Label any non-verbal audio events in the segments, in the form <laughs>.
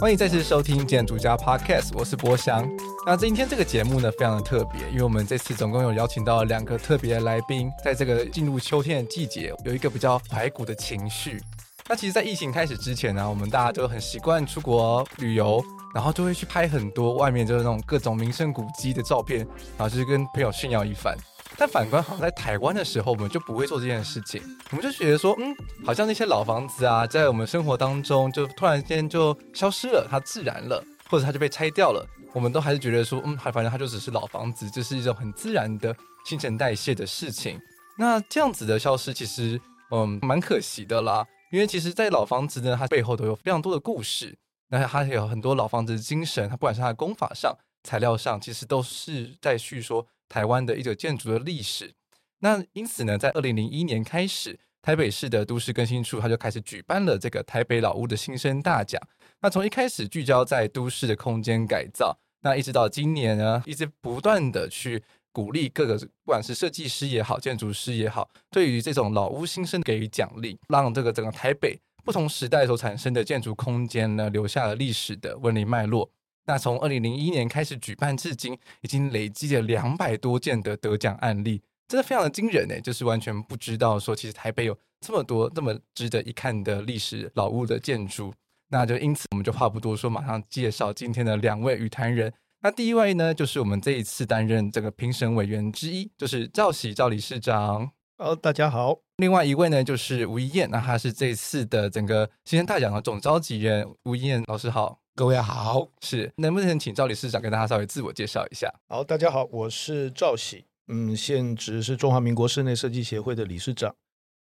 欢迎再次收听建筑家 Podcast，我是博翔。那今天这个节目呢，非常的特别，因为我们这次总共有邀请到两个特别的来宾，在这个进入秋天的季节，有一个比较怀古的情绪。那其实，在疫情开始之前呢，我们大家都很习惯出国旅游，然后就会去拍很多外面就是那种各种名胜古迹的照片，然后就是跟朋友炫耀一番。但反观，好像在台湾的时候，我们就不会做这件事情。我们就觉得说，嗯，好像那些老房子啊，在我们生活当中，就突然间就消失了，它自然了，或者它就被拆掉了。我们都还是觉得说，嗯，反正它就只是老房子，这是一种很自然的新陈代谢的事情。那这样子的消失，其实，嗯，蛮可惜的啦。因为其实，在老房子呢，它背后都有非常多的故事，那它有很多老房子的精神，它不管是它的工法上、材料上，其实都是在叙说。台湾的一个建筑的历史，那因此呢，在二零零一年开始，台北市的都市更新处它就开始举办了这个台北老屋的新生大奖。那从一开始聚焦在都市的空间改造，那一直到今年呢，一直不断的去鼓励各个不管是设计师也好，建筑师也好，对于这种老屋新生给予奖励，让这个整个台北不同时代所产生的建筑空间呢，留下了历史的纹理脉络。那从二零零一年开始举办至今，已经累积了两百多件的得奖案例，真的非常的惊人呢。就是完全不知道说，其实台北有这么多这么值得一看的历史老屋的建筑。那就因此，我们就话不多说，马上介绍今天的两位语坛人。那第一位呢，就是我们这一次担任这个评审委员之一，就是赵喜赵理事长。哦，大家好。另外一位呢，就是吴一燕，那他是这次的整个新生大奖的总召集人。吴一燕老师好。各位好，是能不能请赵理事长跟大家稍微自我介绍一下？好，大家好，我是赵喜，嗯，现职是中华民国室内设计协会的理事长，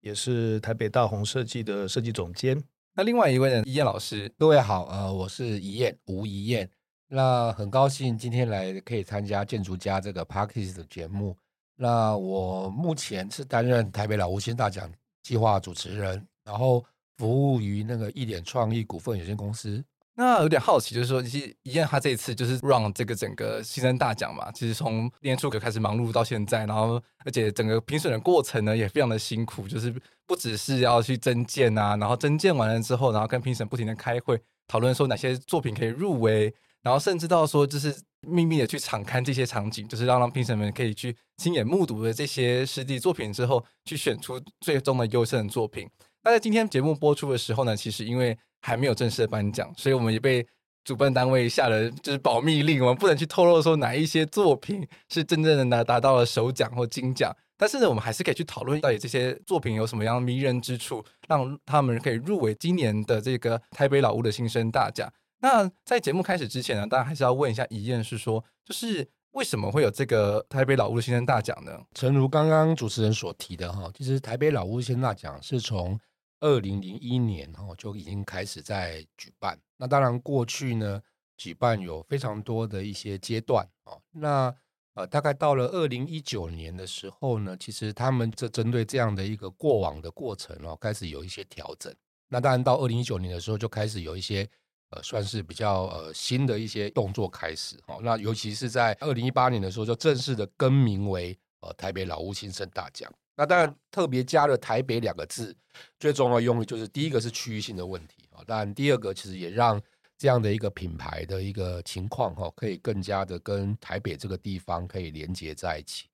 也是台北大红设计的设计总监。那另外一位呢，宜晏老师，各位好，呃，我是宜晏，吴怡燕。那很高兴今天来可以参加建筑家这个 Podcast 的节目。那我目前是担任台北老屋新大奖计划主持人，然后服务于那个一点创意股份有限公司。那有点好奇，就是说，其实宜晏他这一次就是让这个整个新生大奖嘛，其实从年初就开始忙碌到现在，然后而且整个评审的过程呢也非常的辛苦，就是不只是要去征件啊，然后征件完了之后，然后跟评审不停的开会讨论说哪些作品可以入围，然后甚至到说就是秘密的去敞开这些场景，就是让让评审们可以去亲眼目睹的这些实际作品之后，去选出最终的优胜的作品。那在今天节目播出的时候呢，其实因为还没有正式的颁奖，所以我们也被主办单位下了就是保密令，我们不能去透露说哪一些作品是真正的拿达到了首奖或金奖。但是呢，我们还是可以去讨论到底这些作品有什么样迷人之处，让他们可以入围今年的这个台北老屋的新生大奖。那在节目开始之前呢，大家还是要问一下宜晏，是说就是为什么会有这个台北老屋的新生大奖呢？诚如刚刚主持人所提的哈，其实台北老屋新生大奖是从二零零一年哦就已经开始在举办，那当然过去呢举办有非常多的一些阶段哦，那呃大概到了二零一九年的时候呢，其实他们这针对这样的一个过往的过程哦，开始有一些调整。那当然到二零一九年的时候就开始有一些呃算是比较呃新的一些动作开始哦，那尤其是在二零一八年的时候就正式的更名为呃台北老屋新生大奖。那当然，特别加了“台北”两个字，最重要的用意就是第一个是区域性的问题啊。当然，第二个其实也让这样的一个品牌的一个情况哈，可以更加的跟台北这个地方可以连接在一起。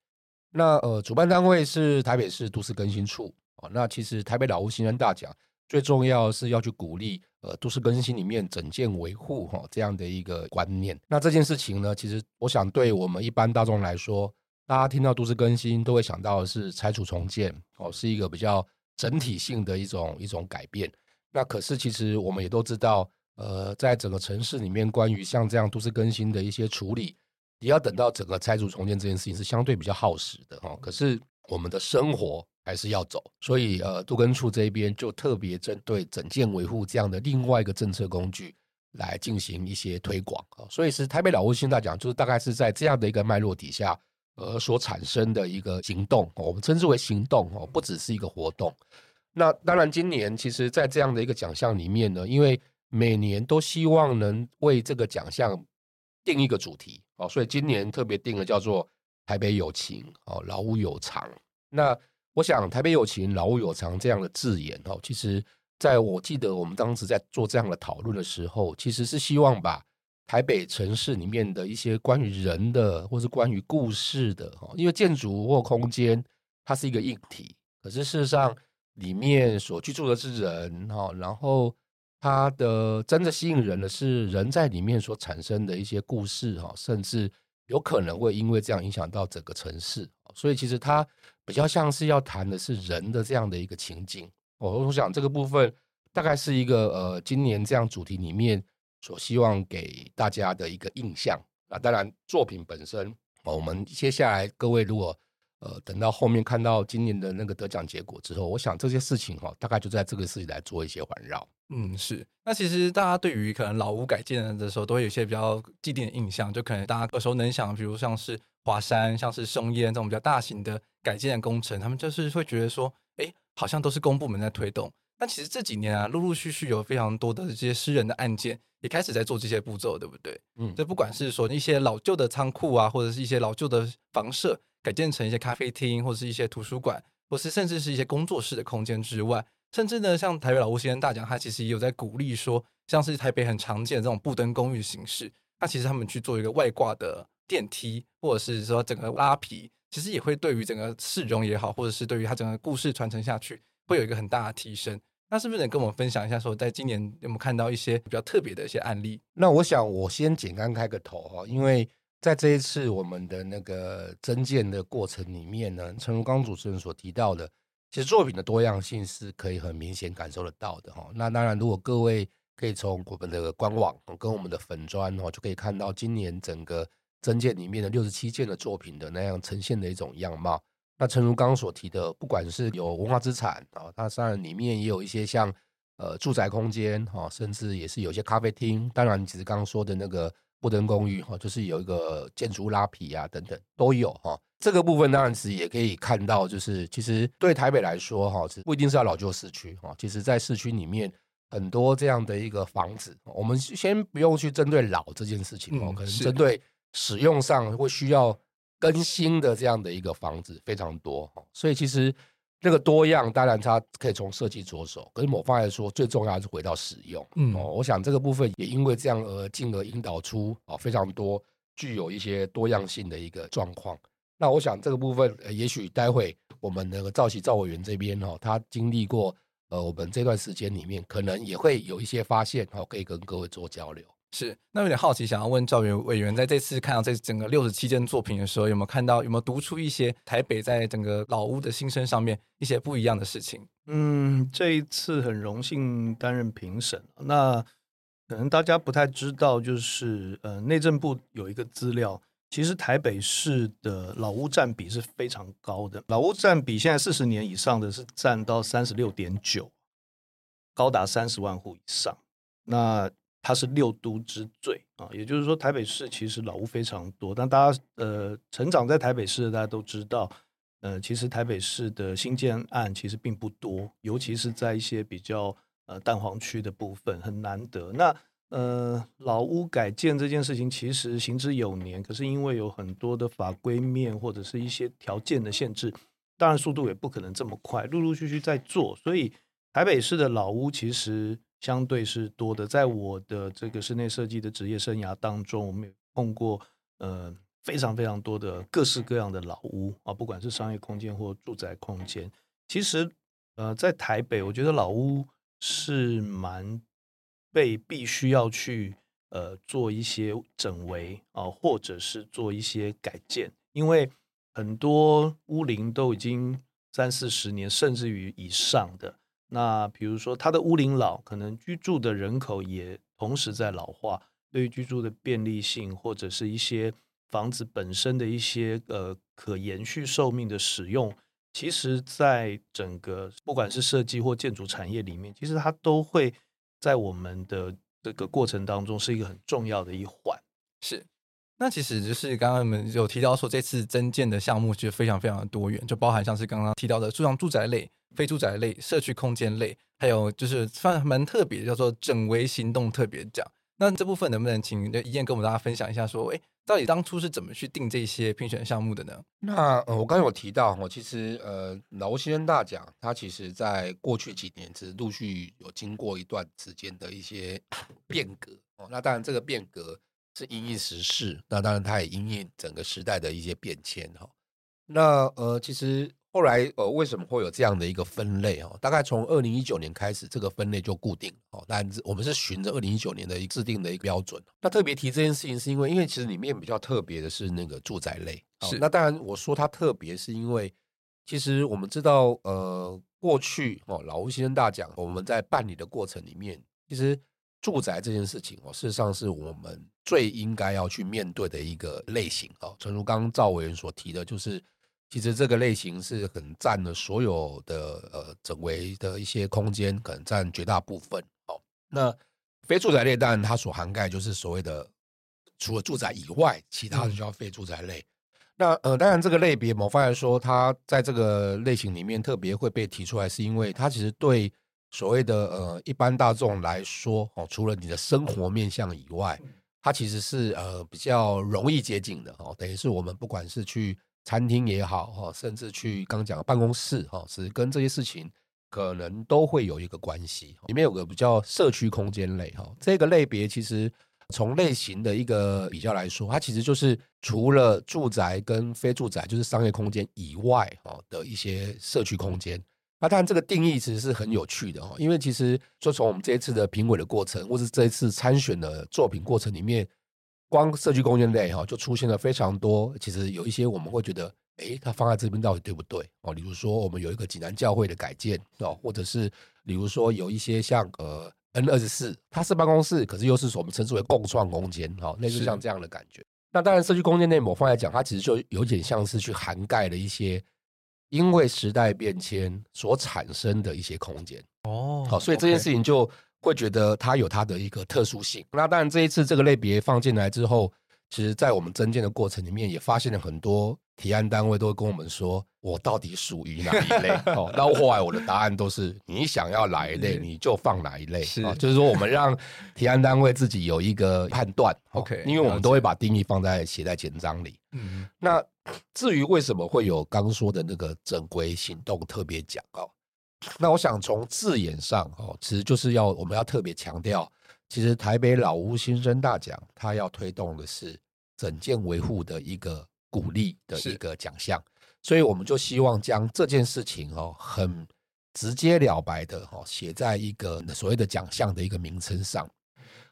那呃，主办单位是台北市都市更新处啊。那其实台北老屋新生大奖最重要是要去鼓励呃都市更新里面整建维护哈这样的一个观念。那这件事情呢，其实我想对我们一般大众来说。大家听到都市更新，都会想到的是拆除重建哦，是一个比较整体性的一种一种改变。那可是其实我们也都知道，呃，在整个城市里面，关于像这样都市更新的一些处理，也要等到整个拆除重建这件事情是相对比较耗时的哈。可是我们的生活还是要走，所以呃，都更处这边就特别针对整建维护这样的另外一个政策工具来进行一些推广啊。所以是台北老屋新大奖，就是大概是在这样的一个脉络底下。而所产生的一个行动，我们称之为行动哦，不只是一个活动。那当然，今年其实，在这样的一个奖项里面呢，因为每年都希望能为这个奖项定一个主题哦，所以今年特别定了叫做“台北有情哦，老屋有常”。那我想，“台北有情，老屋有常”这样的字眼哦，其实在我记得我们当时在做这样的讨论的时候，其实是希望把台北城市里面的一些关于人的，或是关于故事的，哈，因为建筑或空间它是一个硬体，可是事实上里面所居住的是人，哈，然后它的真的吸引人的是人在里面所产生的一些故事，哈，甚至有可能会因为这样影响到整个城市，所以其实它比较像是要谈的是人的这样的一个情景。我我想这个部分大概是一个呃，今年这样主题里面所希望给大家的一个印象啊。当然，作品本身，我们接下来各位如果呃等到后面看到今年的那个得奖结果之后，我想这些事情哈，大概就在这个事情来做一些环绕。嗯，是。那其实大家对于可能老屋改建的时候，都会有一些比较既定的印象，就可能大家耳熟能详，比如像是华山、像是松烟这种比较大型的改建工程，他们就是会觉得说，哎。好像都是公部门在推动，但其实这几年啊，陆陆续续有非常多的这些私人的案件也开始在做这些步骤，对不对？嗯，这不管是说一些老旧的仓库啊，或者是一些老旧的房舍改建成一些咖啡厅，或者是一些图书馆，或是甚至是一些工作室的空间之外，甚至呢，像台北老屋先生大奖，他其实也有在鼓励说，像是台北很常见的这种布灯公寓形式，那其实他们去做一个外挂的电梯，或者是说整个拉皮。其实也会对于整个市容也好，或者是对于它整个故事传承下去，会有一个很大的提升。那是不是能跟我们分享一下，说在今年有没有看到一些比较特别的一些案例？那我想我先简单开个头哈，因为在这一次我们的那个征件的过程里面呢，陈如刚主持人所提到的，其实作品的多样性是可以很明显感受得到的哈。那当然，如果各位可以从我们的官网跟我们的粉砖哦，就可以看到今年整个。征件里面的六十七件的作品的那样呈现的一种样貌，那诚如刚刚所提的，不管是有文化资产啊，它当然里面也有一些像呃住宅空间哈，甚至也是有些咖啡厅。当然，其实刚刚说的那个布灯公寓哈，就是有一个建筑拉皮啊等等都有哈。这个部分当然是也可以看到，就是其实对台北来说哈，是不一定是要老旧市区哈。其实，在市区里面很多这样的一个房子，我们先不用去针对老这件事情哦，可能针对。使用上会需要更新的这样的一个房子非常多，所以其实那个多样，当然它可以从设计着手，可是某方来说，最重要还是回到使用。嗯，哦我想这个部分也因为这样而进而引导出啊非常多具有一些多样性的一个状况。那我想这个部分，也许待会我们那个赵喜赵委员这边哈，他经历过呃我们这段时间里面，可能也会有一些发现，哈，可以跟各位做交流。是，那有点好奇，想要问赵委委员，在这次看到这整个六十七件作品的时候，有没有看到，有没有读出一些台北在整个老屋的新生上面一些不一样的事情？嗯，这一次很荣幸担任评审。那可能大家不太知道，就是呃，内政部有一个资料，其实台北市的老屋占比是非常高的，老屋占比现在四十年以上的是占到三十六点九，高达三十万户以上。那它是六都之最啊，也就是说，台北市其实老屋非常多。但大家呃，成长在台北市的大家都知道，呃，其实台北市的新建案其实并不多，尤其是在一些比较呃蛋黄区的部分很难得。那呃，老屋改建这件事情其实行之有年，可是因为有很多的法规面或者是一些条件的限制，当然速度也不可能这么快，陆陆续续在做。所以台北市的老屋其实。相对是多的，在我的这个室内设计的职业生涯当中，我们也碰过呃非常非常多的各式各样的老屋啊，不管是商业空间或住宅空间。其实呃，在台北，我觉得老屋是蛮被必须要去呃做一些整围啊，或者是做一些改建，因为很多屋龄都已经三四十年，甚至于以上的。那比如说，它的屋龄老，可能居住的人口也同时在老化，对于居住的便利性或者是一些房子本身的一些呃可延续寿命的使用，其实在整个不管是设计或建筑产业里面，其实它都会在我们的这个过程当中是一个很重要的一环。是，那其实就是刚刚我们有提到说，这次增建的项目其实非常非常的多元，就包含像是刚刚提到的住上住宅类。非住宅类、社区空间类，还有就是算蛮特别，叫做整为行动特别奖。那这部分能不能请一燕跟我们大家分享一下说，说诶，到底当初是怎么去定这些评选项目的呢？那呃，我刚才有提到我，其实呃，劳先生大奖它其实在过去几年是陆续有经过一段时间的一些 <coughs> 变革哦。那当然，这个变革是因应时事，那当然它也因应整个时代的一些变迁哈。那呃，其实。后来呃，为什么会有这样的一个分类哦？大概从二零一九年开始，这个分类就固定哦。但是我们是循着二零一九年的一制定的一个标准。那特别提这件事情，是因为因为其实里面比较特别的是那个住宅类。是。那当然我说它特别，是因为其实我们知道呃，过去哦，老吴先生大奖我们在办理的过程里面，其实住宅这件事情哦，事实上是我们最应该要去面对的一个类型哦。诚如刚刚赵委员所提的，就是。其实这个类型是很占了所有的呃整围的一些空间，可能占绝大部分。哦，那非住宅类当然它所涵盖就是所谓的除了住宅以外，其他的就叫非住宅类。嗯、那呃，当然这个类别，某方来说，它在这个类型里面特别会被提出来，是因为它其实对所谓的呃一般大众来说，哦，除了你的生活面向以外，它其实是呃比较容易接近的。哦，等于是我们不管是去。餐厅也好哈，甚至去刚讲的办公室哈，是跟这些事情可能都会有一个关系。里面有个比较社区空间类哈，这个类别其实从类型的一个比较来说，它其实就是除了住宅跟非住宅，就是商业空间以外哈的一些社区空间。那当然这个定义其实是很有趣的哈，因为其实就从我们这一次的评委的过程，或是这一次参选的作品过程里面。光社区空间类哈，就出现了非常多。其实有一些我们会觉得，哎，它放在这边到底对不对？哦，比如说我们有一个济南教会的改建哦，或者是比如说有一些像呃 N 二十四，它是办公室，可是又是我们称之为共创空间哈，类似像这样的感觉。那当然，社区空间内某方来讲，它其实就有点像是去涵盖了一些因为时代变迁所产生的一些空间哦。好，所以这件事情就。会觉得它有它的一个特殊性。那当然，这一次这个类别放进来之后，其实在我们增建的过程里面，也发现了很多提案单位都会跟我们说，我到底属于哪一类？<laughs> 哦，然后后来我的答案都是，你想要哪一类，你就放哪一类。是，就是说我们让提案单位自己有一个判断。OK，因为我们都会把定义放在写在简章里。嗯，那至于为什么会有刚说的那个正规行动特别讲哦？那我想从字眼上哦，其实就是要我们要特别强调，其实台北老屋新生大奖，它要推动的是整件维护的一个鼓励的一个奖项，所以我们就希望将这件事情哦，很直接了白的哦，写在一个所谓的奖项的一个名称上。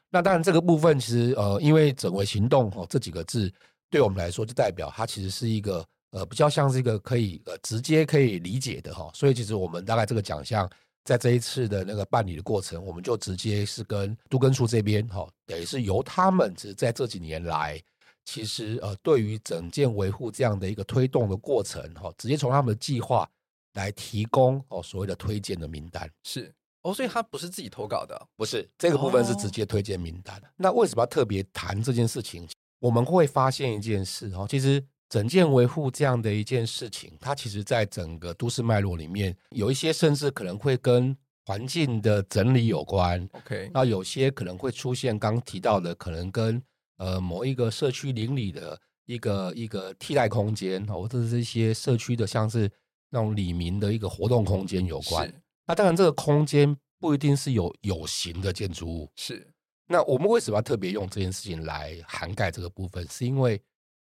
那当然这个部分其实呃，因为整为行动哦这几个字，对我们来说就代表它其实是一个。呃，比较像是一个可以呃直接可以理解的哈，所以其实我们大概这个奖项在这一次的那个办理的过程，我们就直接是跟都根处这边哈，等于是由他们是在这几年来，其实呃对于整件维护这样的一个推动的过程哈，直接从他们的计划来提供哦所谓的推荐的名单是哦，所以他不是自己投稿的，不是这个部分是直接推荐名单。那为什么要特别谈这件事情？我们会发现一件事哈，其实。整件维护这样的一件事情，它其实在整个都市脉络里面，有一些甚至可能会跟环境的整理有关。OK，那有些可能会出现刚提到的，可能跟呃某一个社区邻里的一个一个替代空间，或者是一些社区的像是那种里民的一个活动空间有关。那当然，这个空间不一定是有有形的建筑物。是，那我们为什么要特别用这件事情来涵盖这个部分？是因为。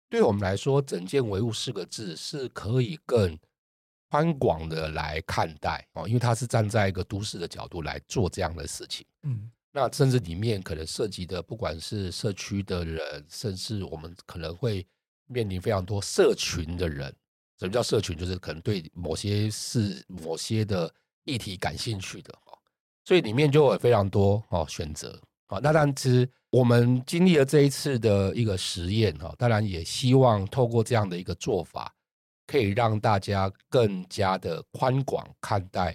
对我们来说，整件维护四个字是可以更宽广的来看待哦，因为它是站在一个都市的角度来做这样的事情。嗯，那甚至里面可能涉及的，不管是社区的人，甚至我们可能会面临非常多社群的人。什么叫社群？就是可能对某些事、某些的议题感兴趣的哦，所以里面就有非常多哦选择。好，那但其实我们经历了这一次的一个实验哈，当然也希望透过这样的一个做法，可以让大家更加的宽广看待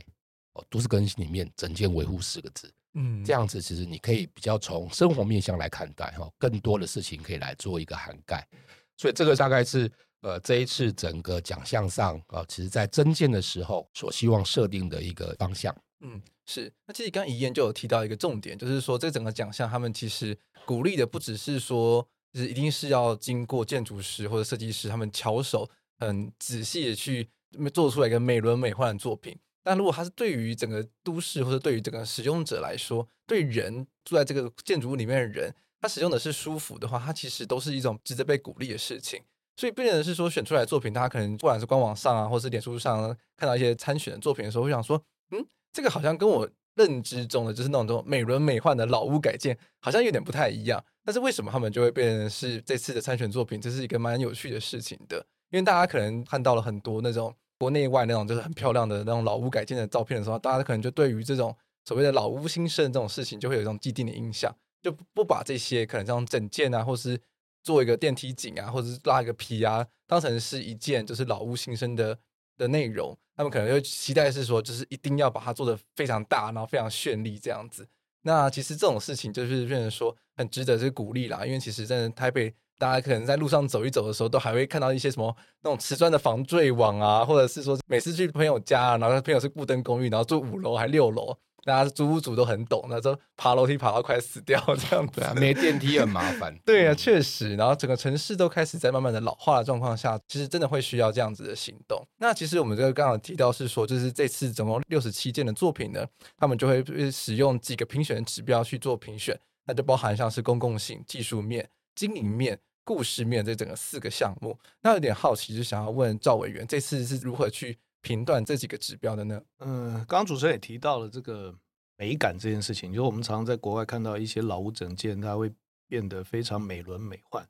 哦，都市更新里面整件维护四个字，嗯，这样子其实你可以比较从生活面向来看待哈，更多的事情可以来做一个涵盖，所以这个大概是呃这一次整个奖项上啊，其实在增建的时候所希望设定的一个方向，嗯。是，那其实刚刚宜嫣就有提到一个重点，就是说这整个奖项他们其实鼓励的不只是说就是一定是要经过建筑师或者设计师他们巧手很仔细的去做出来一个美轮美奂的作品。但如果它是对于整个都市或者对于整个使用者来说，对人住在这个建筑物里面的人，他使用的是舒服的话，它其实都是一种值得被鼓励的事情。所以，变成是说选出来作品，大家可能不管是官网上啊，或是脸书上看到一些参选的作品的时候，会想说，嗯，这个好像跟我认知中的就是那种美轮美奂的老屋改建，好像有点不太一样。但是为什么他们就会变成是这次的参选作品？这是一个蛮有趣的事情的，因为大家可能看到了很多那种国内外那种就是很漂亮的那种老屋改建的照片的时候，大家可能就对于这种所谓的老屋新生这种事情，就会有一种既定的印象，就不把这些可能像整件啊，或是做一个电梯井啊，或者是拉一个皮啊，当成是一件就是老屋新生的的内容，他们可能就期待是说，就是一定要把它做的非常大，然后非常绚丽这样子。那其实这种事情就是变成说很值得去鼓励啦，因为其实真的台北，大家可能在路上走一走的时候，都还会看到一些什么那种瓷砖的防坠网啊，或者是说每次去朋友家，然后朋友是固登公寓，然后住五楼还六楼。大家租屋主都很懂，那时候爬楼梯爬到快死掉这样子，啊，没电梯很麻烦。<laughs> 对啊，确实。然后整个城市都开始在慢慢的老化的状况下，其实真的会需要这样子的行动。那其实我们这个刚刚提到是说，就是这次总共六十七件的作品呢，他们就会使用几个评选的指标去做评选，那就包含像是公共性、技术面、经营面、故事面这整个四个项目。那有点好奇，就想要问赵委员，这次是如何去？评断这几个指标的呢？嗯，刚刚主持人也提到了这个美感这件事情，就是我们常常在国外看到一些老屋整件，它会变得非常美轮美奂。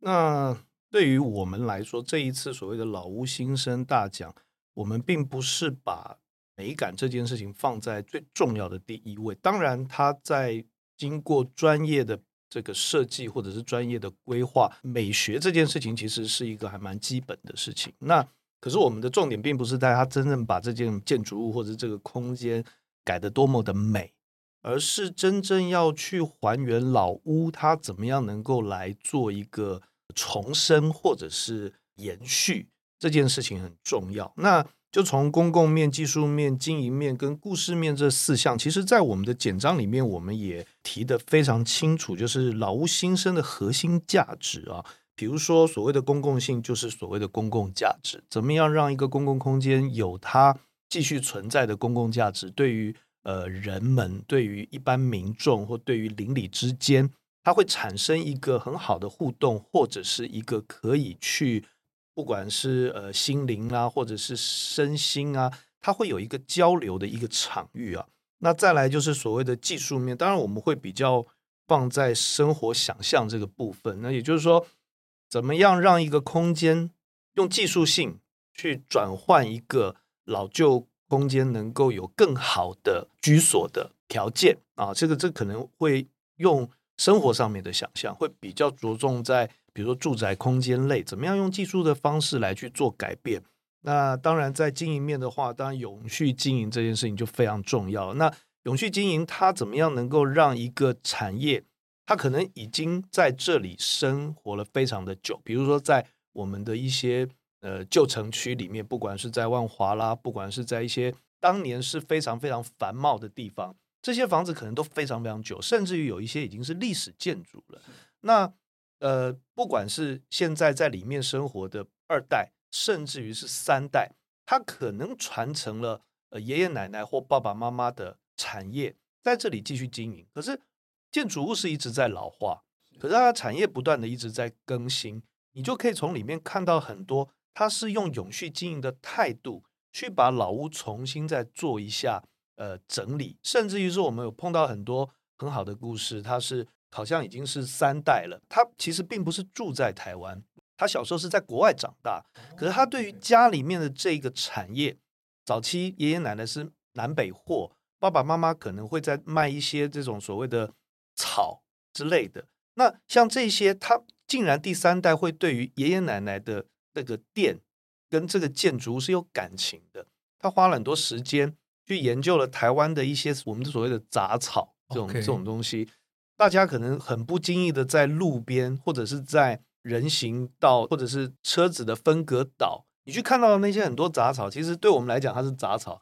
那对于我们来说，这一次所谓的老屋新生大奖，我们并不是把美感这件事情放在最重要的第一位。当然，它在经过专业的这个设计或者是专业的规划，美学这件事情其实是一个还蛮基本的事情。那可是我们的重点并不是在它真正把这件建筑物或者这个空间改得多么的美，而是真正要去还原老屋它怎么样能够来做一个重生或者是延续，这件事情很重要。那就从公共面、技术面、经营面跟故事面这四项，其实在我们的简章里面我们也提得非常清楚，就是老屋新生的核心价值啊。比如说，所谓的公共性就是所谓的公共价值，怎么样让一个公共空间有它继续存在的公共价值？对于呃人们，对于一般民众或对于邻里之间，它会产生一个很好的互动，或者是一个可以去不管是呃心灵啊，或者是身心啊，它会有一个交流的一个场域啊。那再来就是所谓的技术面，当然我们会比较放在生活想象这个部分。那也就是说。怎么样让一个空间用技术性去转换一个老旧空间，能够有更好的居所的条件啊？这个这可能会用生活上面的想象，会比较着重在比如说住宅空间类，怎么样用技术的方式来去做改变。那当然在经营面的话，当然永续经营这件事情就非常重要。那永续经营它怎么样能够让一个产业？他可能已经在这里生活了非常的久，比如说在我们的一些呃旧城区里面，不管是在万华啦，不管是在一些当年是非常非常繁茂的地方，这些房子可能都非常非常久，甚至于有一些已经是历史建筑了。那呃，不管是现在在里面生活的二代，甚至于是三代，他可能传承了呃爷爷奶奶或爸爸妈妈的产业，在这里继续经营，可是。建筑物是一直在老化，可是它的产业不断的一直在更新，你就可以从里面看到很多，它是用永续经营的态度去把老屋重新再做一下呃整理，甚至于说我们有碰到很多很好的故事，它是好像已经是三代了，他其实并不是住在台湾，他小时候是在国外长大，可是他对于家里面的这个产业，早期爷爷奶奶是南北货，爸爸妈妈可能会在卖一些这种所谓的。草之类的，那像这些，他竟然第三代会对于爷爷奶奶的那个店跟这个建筑是有感情的。他花了很多时间去研究了台湾的一些我们所谓的杂草这种.这种东西。大家可能很不经意的在路边或者是在人行道或者是车子的分隔岛，你去看到的那些很多杂草，其实对我们来讲它是杂草，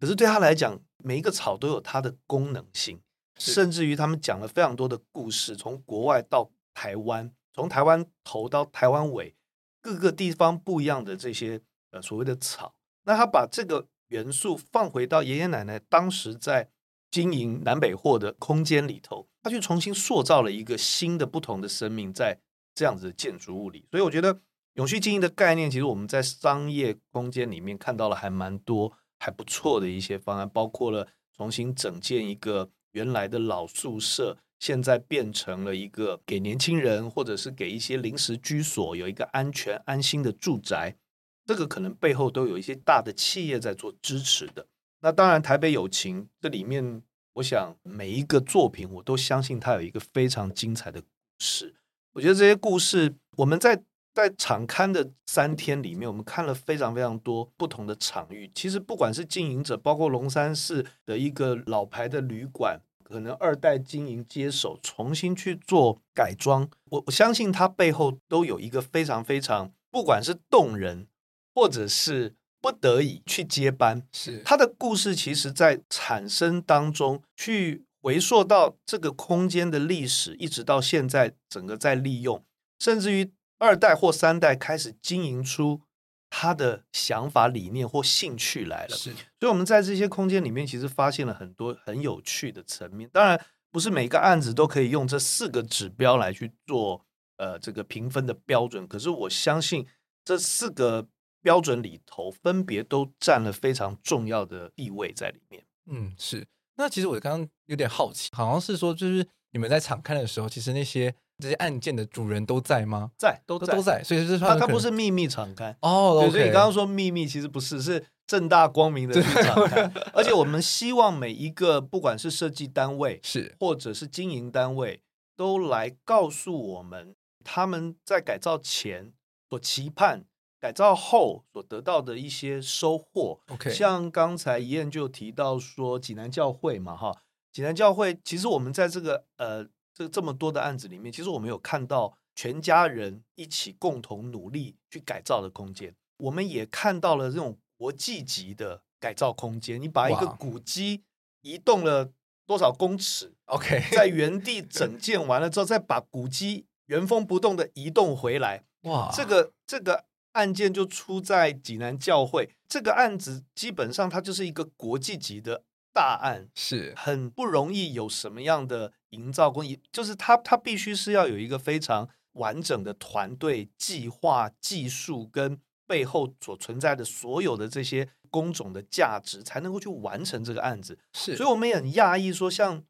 可是对他来讲，每一个草都有它的功能性。甚至于他们讲了非常多的故事，从国外到台湾，从台湾头到台湾尾，各个地方不一样的这些呃所谓的草，那他把这个元素放回到爷爷奶奶当时在经营南北货的空间里头，他去重新塑造了一个新的不同的生命在这样子的建筑物里。所以我觉得永续经营的概念，其实我们在商业空间里面看到了还蛮多还不错的一些方案，包括了重新整建一个原来的老宿舍。现在变成了一个给年轻人或者是给一些临时居所有一个安全安心的住宅，这个可能背后都有一些大的企业在做支持的。那当然，台北有情这里面，我想每一个作品我都相信它有一个非常精彩的故事。我觉得这些故事，我们在在场刊的三天里面，我们看了非常非常多不同的场域。其实不管是经营者，包括龙山寺的一个老牌的旅馆。可能二代经营接手，重新去做改装，我我相信它背后都有一个非常非常，不管是动人，或者是不得已去接班，是它的故事，其实在产生当中去回溯到这个空间的历史，一直到现在整个在利用，甚至于二代或三代开始经营出。他的想法、理念或兴趣来了，是，所以我们在这些空间里面，其实发现了很多很有趣的层面。当然，不是每个案子都可以用这四个指标来去做，呃，这个评分的标准。可是我相信这四个标准里头，分别都占了非常重要的地位在里面。嗯，是。那其实我刚刚有点好奇，好像是说，就是你们在场看的时候，其实那些。这些案件的主人都在吗？在，都在，都在。所以是他他不是秘密敞开哦。对，所以你刚刚说秘密，其实不是，是正大光明的 <laughs> 去敞开。而且我们希望每一个，不管是设计单位是，或者是经营单位，都来告诉我们他们在改造前所期盼，改造后所得到的一些收获。OK，像刚才宜晏就提到说济南教会嘛，哈，济南教会其实我们在这个呃。这这么多的案子里面，其实我们有看到全家人一起共同努力去改造的空间。我们也看到了这种国际级的改造空间。你把一个古迹移动了多少公尺？OK，在 <laughs> 原地整建完了之后，再把古迹原封不动的移动回来。哇，这个这个案件就出在济南教会。这个案子基本上它就是一个国际级的大案，是很不容易有什么样的。营造工艺就是它，它必须是要有一个非常完整的团队计划、技术跟背后所存在的所有的这些工种的价值，才能够去完成这个案子。是，所以我们也很讶异，说像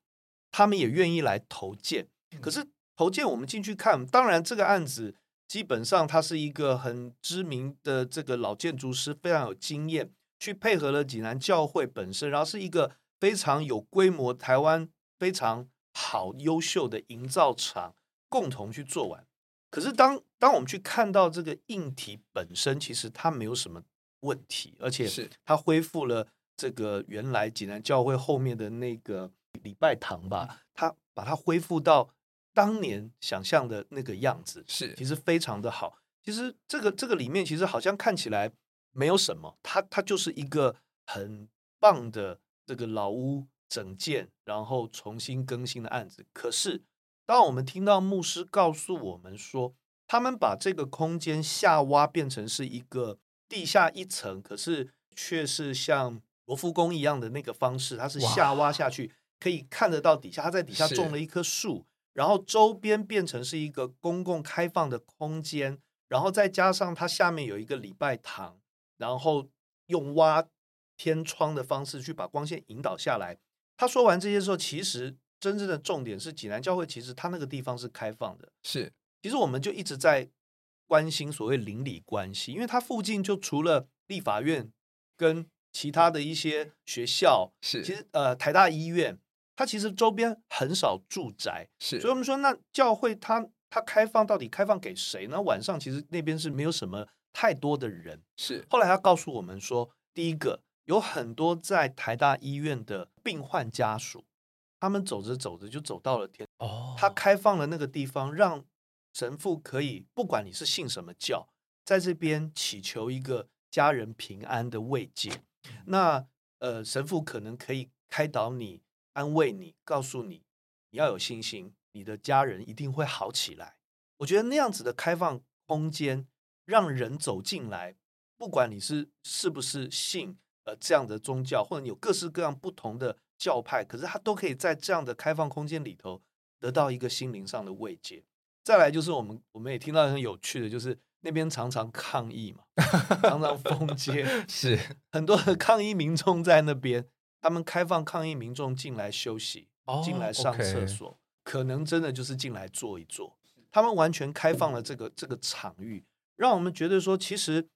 他们也愿意来投建。可是投建，我们进去看，当然这个案子基本上他是一个很知名的这个老建筑师，非常有经验，去配合了济南教会本身，然后是一个非常有规模、台湾非常。好优秀的营造厂共同去做完，可是当当我们去看到这个硬体本身，其实它没有什么问题，而且是它恢复了这个原来济南教会后面的那个礼拜堂吧，它把它恢复到当年想象的那个样子，是其实非常的好。其实这个这个里面其实好像看起来没有什么，它它就是一个很棒的这个老屋。整建，然后重新更新的案子。可是，当我们听到牧师告诉我们说，他们把这个空间下挖变成是一个地下一层，可是却是像罗浮宫一样的那个方式，它是下挖下去，可以看得到底下。他在底下种了一棵树，然后周边变成是一个公共开放的空间，然后再加上它下面有一个礼拜堂，然后用挖天窗的方式去把光线引导下来。他说完这些之后，其实真正的重点是济南教会，其实他那个地方是开放的。是，其实我们就一直在关心所谓邻里关系，因为它附近就除了立法院跟其他的一些学校，是，其实呃台大医院，它其实周边很少住宅，是，所以我们说那教会它它开放到底开放给谁呢？晚上其实那边是没有什么太多的人。是，后来他告诉我们说，第一个。有很多在台大医院的病患家属，他们走着走着就走到了天。哦，他开放了那个地方，让神父可以，不管你是信什么教，在这边祈求一个家人平安的慰藉。那呃，神父可能可以开导你、安慰你，告诉你你要有信心，你的家人一定会好起来。我觉得那样子的开放空间，让人走进来，不管你是是不是信呃这样的宗教，或者你有各式各样不同的教派，可是他都可以在这样的开放空间里头得到一个心灵上的慰藉。再来就是我们我们也听到很有趣的，就是那边常常抗议嘛，常常封街，<laughs> 是很多的抗议民众在那边，他们开放抗议民众进来休息，哦、进来上厕所.可能真的就是进来坐一坐，他们完全开放了这个这个场域，让我们觉得说，其实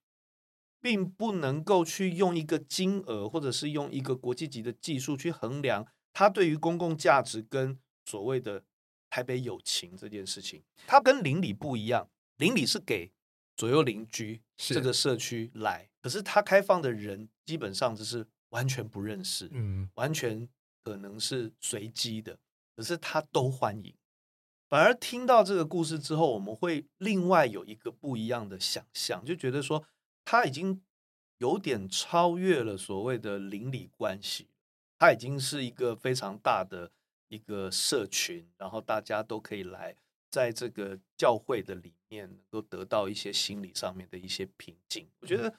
并不能够去用一个金额，或者是用一个国际级的技术去衡量它对于公共价值跟所谓的。台北友情这件事情，它跟邻里不一样。邻里是给左右邻居这个社区来，可是它开放的人基本上就是完全不认识，嗯，完全可能是随机的，可是他都欢迎。反而听到这个故事之后，我们会另外有一个不一样的想象，就觉得说他已经有点超越了所谓的邻里关系，他已经是一个非常大的。一个社群，然后大家都可以来，在这个教会的里面，能够得到一些心理上面的一些平静。我觉得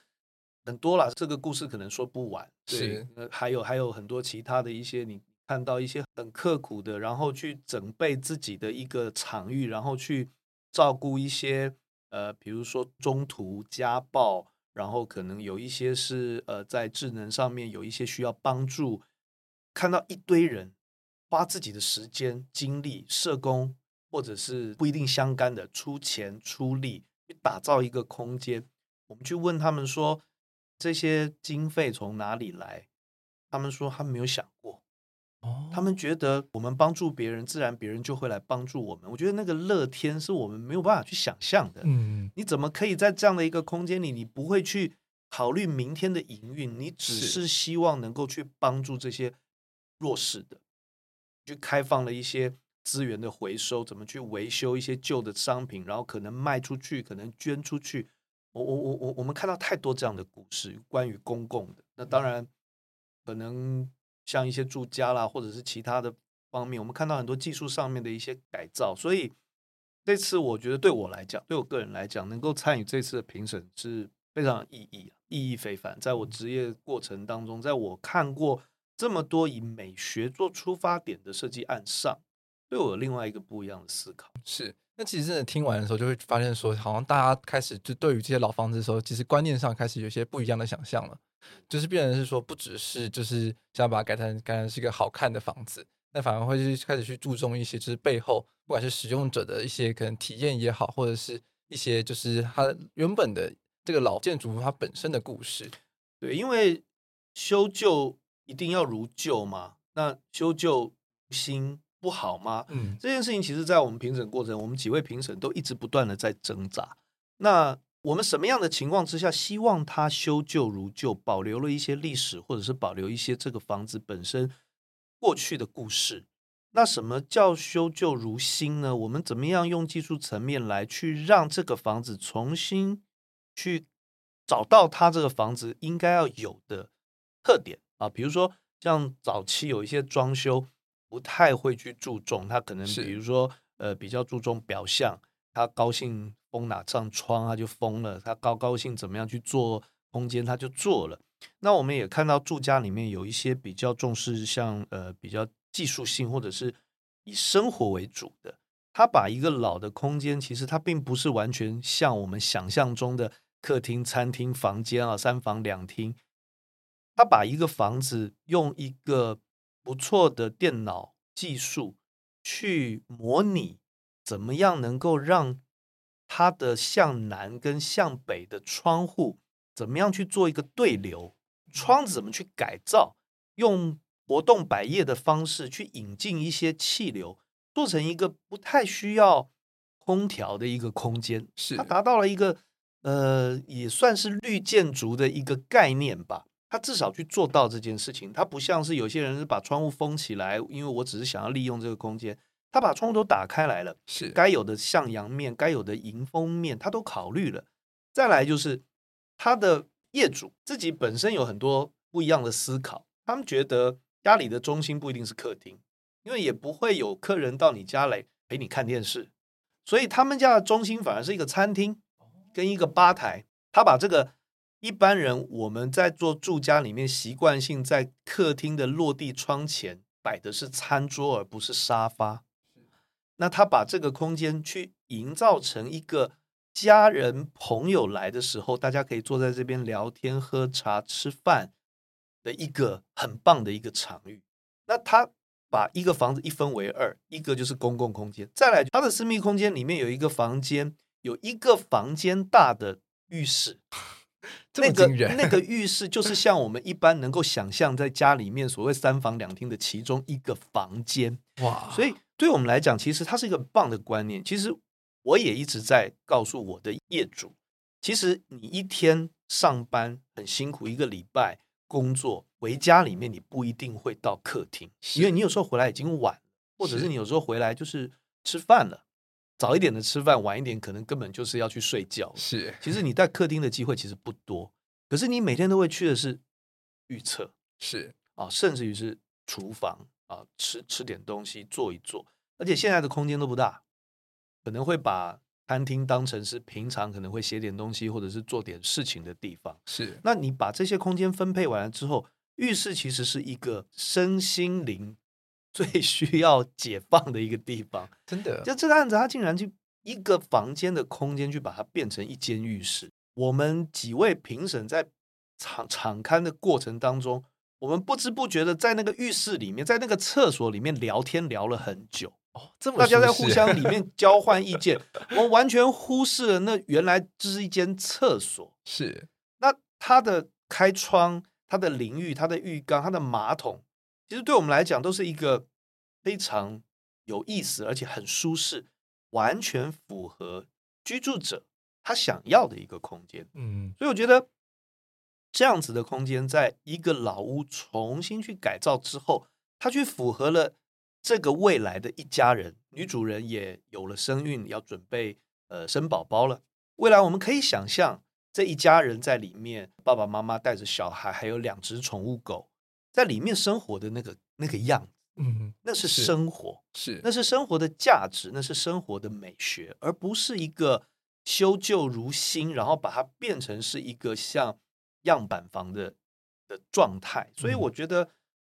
很多啦，这个故事可能说不完。对，还有还有很多其他的一些，你看到一些很刻苦的，然后去准备自己的一个场域，然后去照顾一些呃，比如说中途家暴，然后可能有一些是呃，在智能上面有一些需要帮助，看到一堆人。花自己的时间、精力、社工，或者是不一定相干的，出钱出力去打造一个空间。我们去问他们说，这些经费从哪里来？他们说他没有想过。哦，他们觉得我们帮助别人，自然别人就会来帮助我们。我觉得那个乐天是我们没有办法去想象的。嗯，你怎么可以在这样的一个空间里，你不会去考虑明天的营运？你只是希望能够去帮助这些弱势的。去开放了一些资源的回收，怎么去维修一些旧的商品，然后可能卖出去，可能捐出去。我我我我我们看到太多这样的故事，关于公共的。那当然，可能像一些住家啦，或者是其他的方面，我们看到很多技术上面的一些改造。所以这次我觉得对我来讲，对我个人来讲，能够参与这次的评审是非常有意义，意义非凡。在我职业过程当中，在我看过。这么多以美学做出发点的设计案上，对我有另外一个不一样的思考。是，那其实真的听完的时候，就会发现说，好像大家开始就对于这些老房子的时候，其实观念上开始有些不一样的想象了。就是变成是说，不只是就是想把它改成改成是一个好看的房子，那反而会去开始去注重一些，就是背后不管是使用者的一些可能体验也好，或者是一些就是它原本的这个老建筑它本身的故事。对，因为修旧。一定要如旧嘛？那修旧新不好吗？嗯，这件事情其实，在我们评审过程，我们几位评审都一直不断的在挣扎。那我们什么样的情况之下，希望它修旧如旧，保留了一些历史，或者是保留一些这个房子本身过去的故事？那什么叫修旧如新呢？我们怎么样用技术层面来去让这个房子重新去找到它这个房子应该要有的特点？啊，比如说像早期有一些装修不太会去注重，他可能比如说呃比较注重表象，他高兴封哪扇窗他就封了，他高高兴怎么样去做空间他就做了。那我们也看到住家里面有一些比较重视像呃比较技术性或者是以生活为主的，他把一个老的空间其实它并不是完全像我们想象中的客厅、餐厅、房间啊三房两厅。他把一个房子用一个不错的电脑技术去模拟，怎么样能够让它的向南跟向北的窗户怎么样去做一个对流，窗子怎么去改造，用活动百叶的方式去引进一些气流，做成一个不太需要空调的一个空间，是它达到了一个呃也算是绿建筑的一个概念吧。他至少去做到这件事情，他不像是有些人是把窗户封起来，因为我只是想要利用这个空间。他把窗户都打开来了，是该有的向阳面、该有的迎风面，他都考虑了。再来就是他的业主自己本身有很多不一样的思考，他们觉得家里的中心不一定是客厅，因为也不会有客人到你家来陪你看电视，所以他们家的中心反而是一个餐厅跟一个吧台。他把这个一般人我们在做住家里面习惯性在客厅的落地窗前摆的是餐桌，而不是沙发。那他把这个空间去营造成一个家人朋友来的时候，大家可以坐在这边聊天、喝茶、吃饭的一个很棒的一个场域。那他。把一个房子一分为二，一个就是公共空间，再来他的私密空间里面有一个房间，有一个房间大的浴室，<laughs> 那个那个浴室就是像我们一般能够想象在家里面所谓三房两厅的其中一个房间哇，所以对我们来讲，其实它是一个很棒的观念。其实我也一直在告诉我的业主，其实你一天上班很辛苦，一个礼拜。工作回家里面，你不一定会到客厅，因为你有时候回来已经晚，或者是你有时候回来就是吃饭了，早一点的吃饭，晚一点可能根本就是要去睡觉。是，其实你在客厅的机会其实不多，可是你每天都会去的是预测，是啊，甚至于是厨房啊，吃吃点东西，坐一坐，而且现在的空间都不大，可能会把。餐厅当成是平常可能会写点东西或者是做点事情的地方，是。那你把这些空间分配完了之后，浴室其实是一个身心灵最 <laughs> 需要解放的一个地方。真的，就这个案子，他竟然就一个房间的空间去把它变成一间浴室。我们几位评审在场场刊的过程当中，我们不知不觉的在那个浴室里面，在那个厕所里面聊天聊了很久。哦，这么大家在互相 <laughs> 里面交换意见，我完全忽视了那原来这是一间厕所。是，那它的开窗、它的淋浴、它的浴缸、它的马桶，其实对我们来讲都是一个非常有意思，而且很舒适，完全符合居住者他想要的一个空间。嗯，所以我觉得这样子的空间，在一个老屋重新去改造之后，它去符合了。这个未来的一家人，女主人也有了身孕，要准备呃生宝宝了。未来我们可以想象，这一家人在里面，爸爸妈妈带着小孩，还有两只宠物狗，在里面生活的那个那个样子，嗯，那是生活，是，那是生活的价值，那是生活的美学，而不是一个修旧如新，然后把它变成是一个像样板房的的状态。所以我觉得。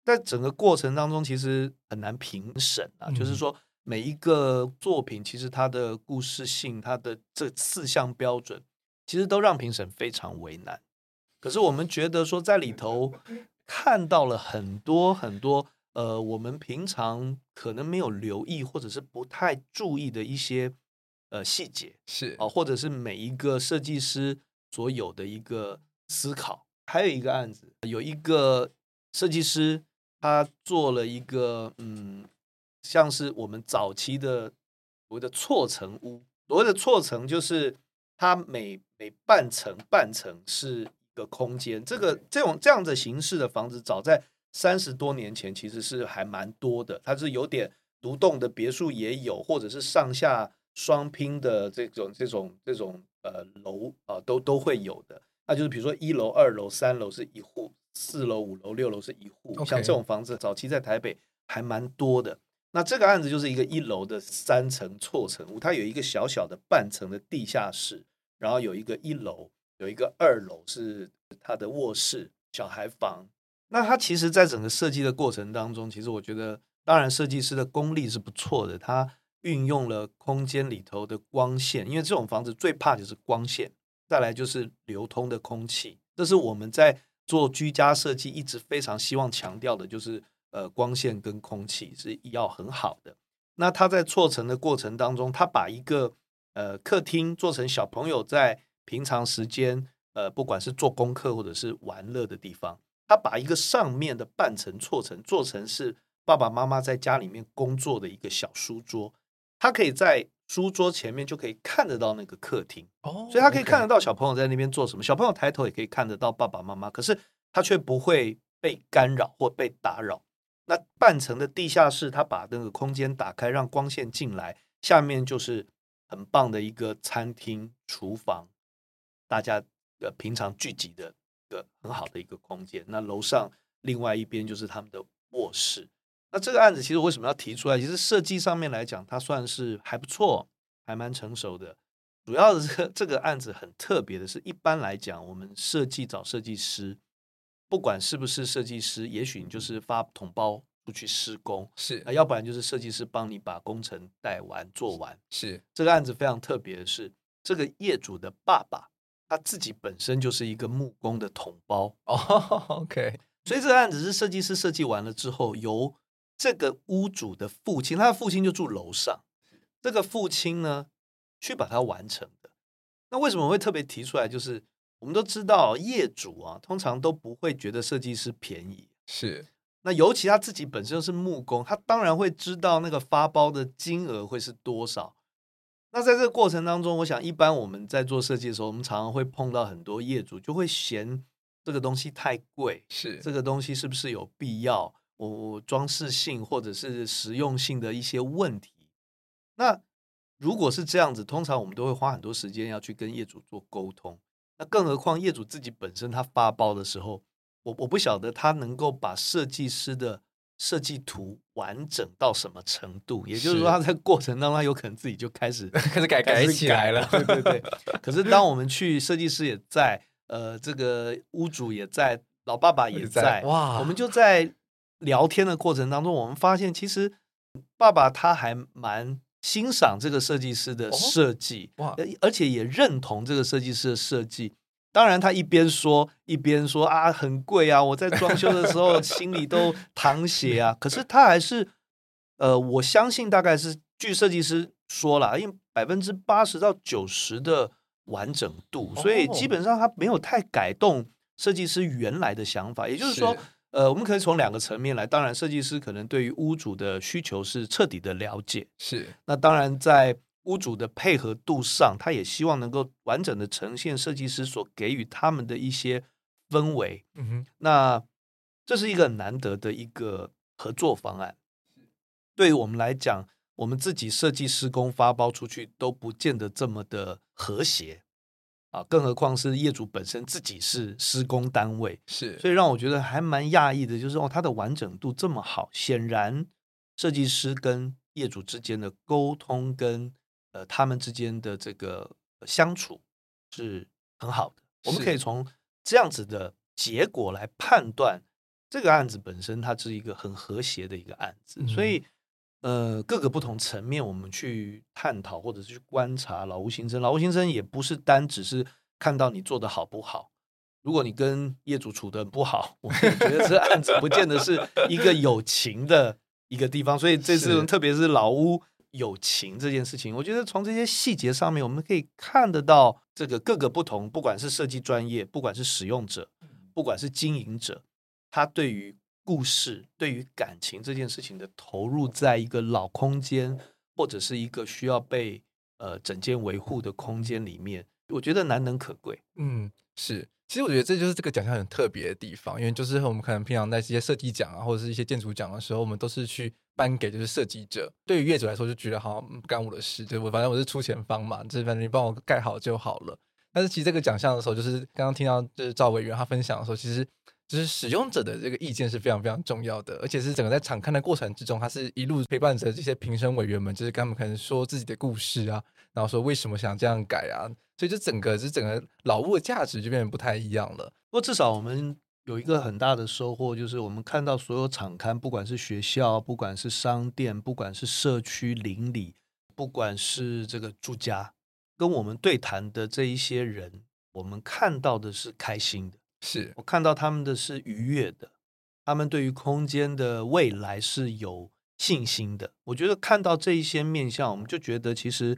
在整个过程当中，其实很难评审啊。嗯、就是说，每一个作品，其实它的故事性，它的这四项标准，其实都让评审非常为难。可是我们觉得说，在里头看到了很多很多，呃，我们平常可能没有留意，或者是不太注意的一些呃细节，是啊、呃，或者是每一个设计师所有的一个思考。还有一个案子，有一个设计师。他做了一个，嗯，像是我们早期的所谓的错层屋。所谓的错层，就是它每每半层半层是一个空间。这个这种这样的形式的房子，早在三十多年前其实是还蛮多的。它是有点独栋的别墅也有，或者是上下双拼的这种这种这种呃楼啊，都都会有的。那就是比如说一楼、二楼、三楼是一户。四楼、五楼、六楼是一户.像这种房子，早期在台北还蛮多的。那这个案子就是一个一楼的三层错层屋，它有一个小小的半层的地下室，然后有一个一楼，有一个二楼是他的卧室、小孩房。那他其实，在整个设计的过程当中，其实我觉得，当然设计师的功力是不错的，他运用了空间里头的光线，因为这种房子最怕就是光线，再来就是流通的空气，这是我们在。做居家设计一直非常希望强调的就是，呃，光线跟空气是要很好的。那他在错层的过程当中，他把一个呃客厅做成小朋友在平常时间，呃，不管是做功课或者是玩乐的地方，他把一个上面的半层错层做成是爸爸妈妈在家里面工作的一个小书桌，他可以在。书桌前面就可以看得到那个客厅，oh, 所以他可以看得到小朋友在那边做什么。小朋友抬头也可以看得到爸爸妈妈，可是他却不会被干扰或被打扰。那半层的地下室，他把那个空间打开，让光线进来，下面就是很棒的一个餐厅、厨房，大家呃平常聚集的一个很好的一个空间。那楼上另外一边就是他们的卧室。那这个案子其实为什么要提出来？其实设计上面来讲，它算是还不错。还蛮成熟的。主要的这个这个案子很特别的是，一般来讲，我们设计找设计师，不管是不是设计师，也许你就是发统包出去施工，是啊，要不然就是设计师帮你把工程带完做完。是这个案子非常特别的是，这个业主的爸爸他自己本身就是一个木工的同胞哦，<laughs> OK，所以这个案子是设计师设计完了之后，由这个屋主的父亲，他的父亲就住楼上，这个父亲呢。去把它完成的。那为什么会特别提出来？就是我们都知道，业主啊，通常都不会觉得设计师便宜。是。那尤其他自己本身是木工，他当然会知道那个发包的金额会是多少。那在这个过程当中，我想一般我们在做设计的时候，我们常常会碰到很多业主就会嫌这个东西太贵。是。这个东西是不是有必要？我我装饰性或者是实用性的一些问题。那如果是这样子，通常我们都会花很多时间要去跟业主做沟通。那更何况业主自己本身他发包的时候，我我不晓得他能够把设计师的设计图完整到什么程度。也就是说，他在过程当中，他有可能自己就开始 <laughs> 开始改改起来了。对对对。<laughs> 可是当我们去，设计师也在，呃，这个屋主也在，老爸爸也在，哇，我们就在聊天的过程当中，我们发现其实爸爸他还蛮。欣赏这个设计师的设计，哇，而且也认同这个设计师的设计。当然，他一边说一边说啊，很贵啊！我在装修的时候 <laughs> 心里都淌血啊。可是他还是，呃，我相信大概是据设计师说了，因为百分之八十到九十的完整度，所以基本上他没有太改动设计师原来的想法。也就是说。呃，我们可以从两个层面来。当然，设计师可能对于屋主的需求是彻底的了解，是。那当然，在屋主的配合度上，他也希望能够完整的呈现设计师所给予他们的一些氛围。嗯哼。那这是一个很难得的一个合作方案。对于我们来讲，我们自己设计施工发包出去都不见得这么的和谐。啊，更何况是业主本身自己是施工单位，是，所以让我觉得还蛮讶异的，就是哦，它的完整度这么好，显然设计师跟业主之间的沟通跟呃他们之间的这个相处是很好的。我们可以从这样子的结果来判断这个案子本身它是一个很和谐的一个案子，嗯、所以。呃，各个不同层面，我们去探讨或者是去观察老屋新生。老屋新生也不是单只是看到你做的好不好。如果你跟业主处的不好，<laughs> 我觉得这案子不见得是一个有情的一个地方。所以这次特别是老屋有情这件事情，我觉得从这些细节上面，我们可以看得到这个各个不同，不管是设计专业，不管是使用者，不管是经营者，他对于。故事对于感情这件事情的投入，在一个老空间或者是一个需要被呃整间维护的空间里面，我觉得难能可贵。嗯，是，其实我觉得这就是这个奖项很特别的地方，因为就是我们可能平常在这些设计奖啊，或者是一些建筑奖的时候，我们都是去颁给就是设计者。对于业主来说，就觉得好像不干我的事，就我反正我是出钱方嘛，就是反正你帮我盖好就好了。但是其实这个奖项的时候，就是刚刚听到就是赵委员他分享的时候，其实。就是使用者的这个意见是非常非常重要的，而且是整个在场刊的过程之中，他是一路陪伴着这些评审委员们，就是跟他们可能说自己的故事啊，然后说为什么想这样改啊，所以就整个是整个老屋的价值就变得不太一样了。不过至少我们有一个很大的收获，就是我们看到所有场刊，不管是学校，不管是商店，不管是社区邻里，不管是这个住家，跟我们对谈的这一些人，我们看到的是开心的。是我看到他们的是愉悦的，他们对于空间的未来是有信心的。我觉得看到这一些面向，我们就觉得其实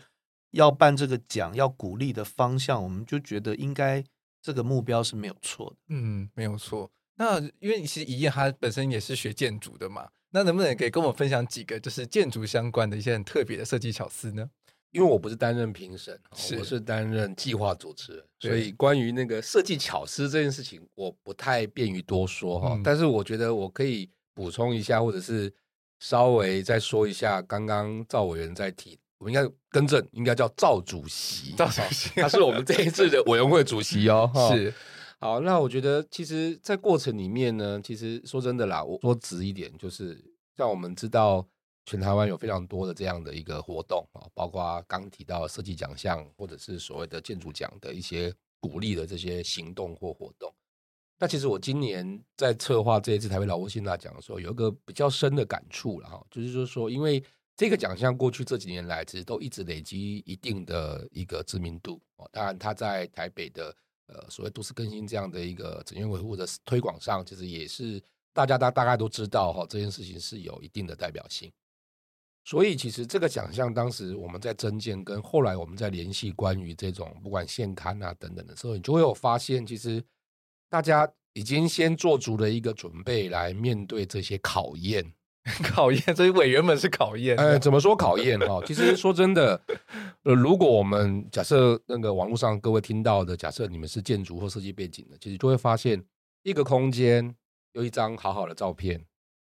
要办这个奖，要鼓励的方向，我们就觉得应该这个目标是没有错的。嗯，没有错。那因为其实宜彦他本身也是学建筑的嘛，那能不能可以跟我们分享几个就是建筑相关的一些很特别的设计巧思呢？因为我不是担任评审，是我是担任计划主持人，所以关于那个设计巧思这件事情，我不太便于多说哈。嗯、但是我觉得我可以补充一下，或者是稍微再说一下，刚刚赵委员在提，我应该更正，应该叫赵主席，赵主席，他是我们这一次的委员会主席哦。是，好，那我觉得其实，在过程里面呢，其实说真的啦，我说直一点，就是像我们知道。全台湾有非常多的这样的一个活动啊，包括刚提到设计奖项，或者是所谓的建筑奖的一些鼓励的这些行动或活动。那其实我今年在策划这一次台北老挝新大奖的时候，有一个比较深的感触了哈，就是说说，因为这个奖项过去这几年来，其实都一直累积一定的一个知名度哦。当然，它在台北的呃所谓都市更新这样的一个整院维护的推广上，其实也是大家大大概都知道哈，这件事情是有一定的代表性。所以，其实这个奖项当时我们在增建，跟后来我们在联系关于这种不管现刊啊等等的时候，你就会有发现，其实。大家已经先做足了一个准备来面对这些考验，<laughs> 考验这些委员们是考验。呃，<laughs> 怎么说考验哈？其实说真的，呃，如果我们假设那个网络上各位听到的，假设你们是建筑或设计背景的，其实就会发现一个空间有一张好好的照片，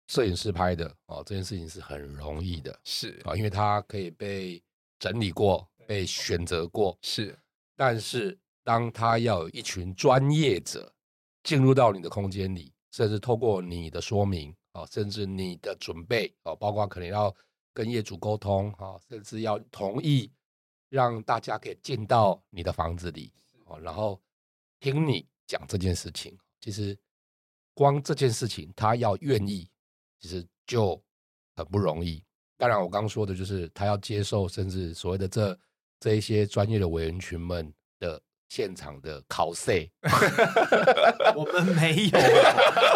摄影师拍的哦，这件事情是很容易的，是啊，因为它可以被整理过、被选择过，是。但是当他要有一群专业者。进入到你的空间里，甚至透过你的说明啊，甚至你的准备啊，包括可能要跟业主沟通啊，甚至要同意让大家可以进到你的房子里哦，然后听你讲这件事情。其实光这件事情，他要愿意，其实就很不容易。当然，我刚刚说的就是他要接受，甚至所谓的这这一些专业的委员群们的。现场的考试，<laughs> 我们没有，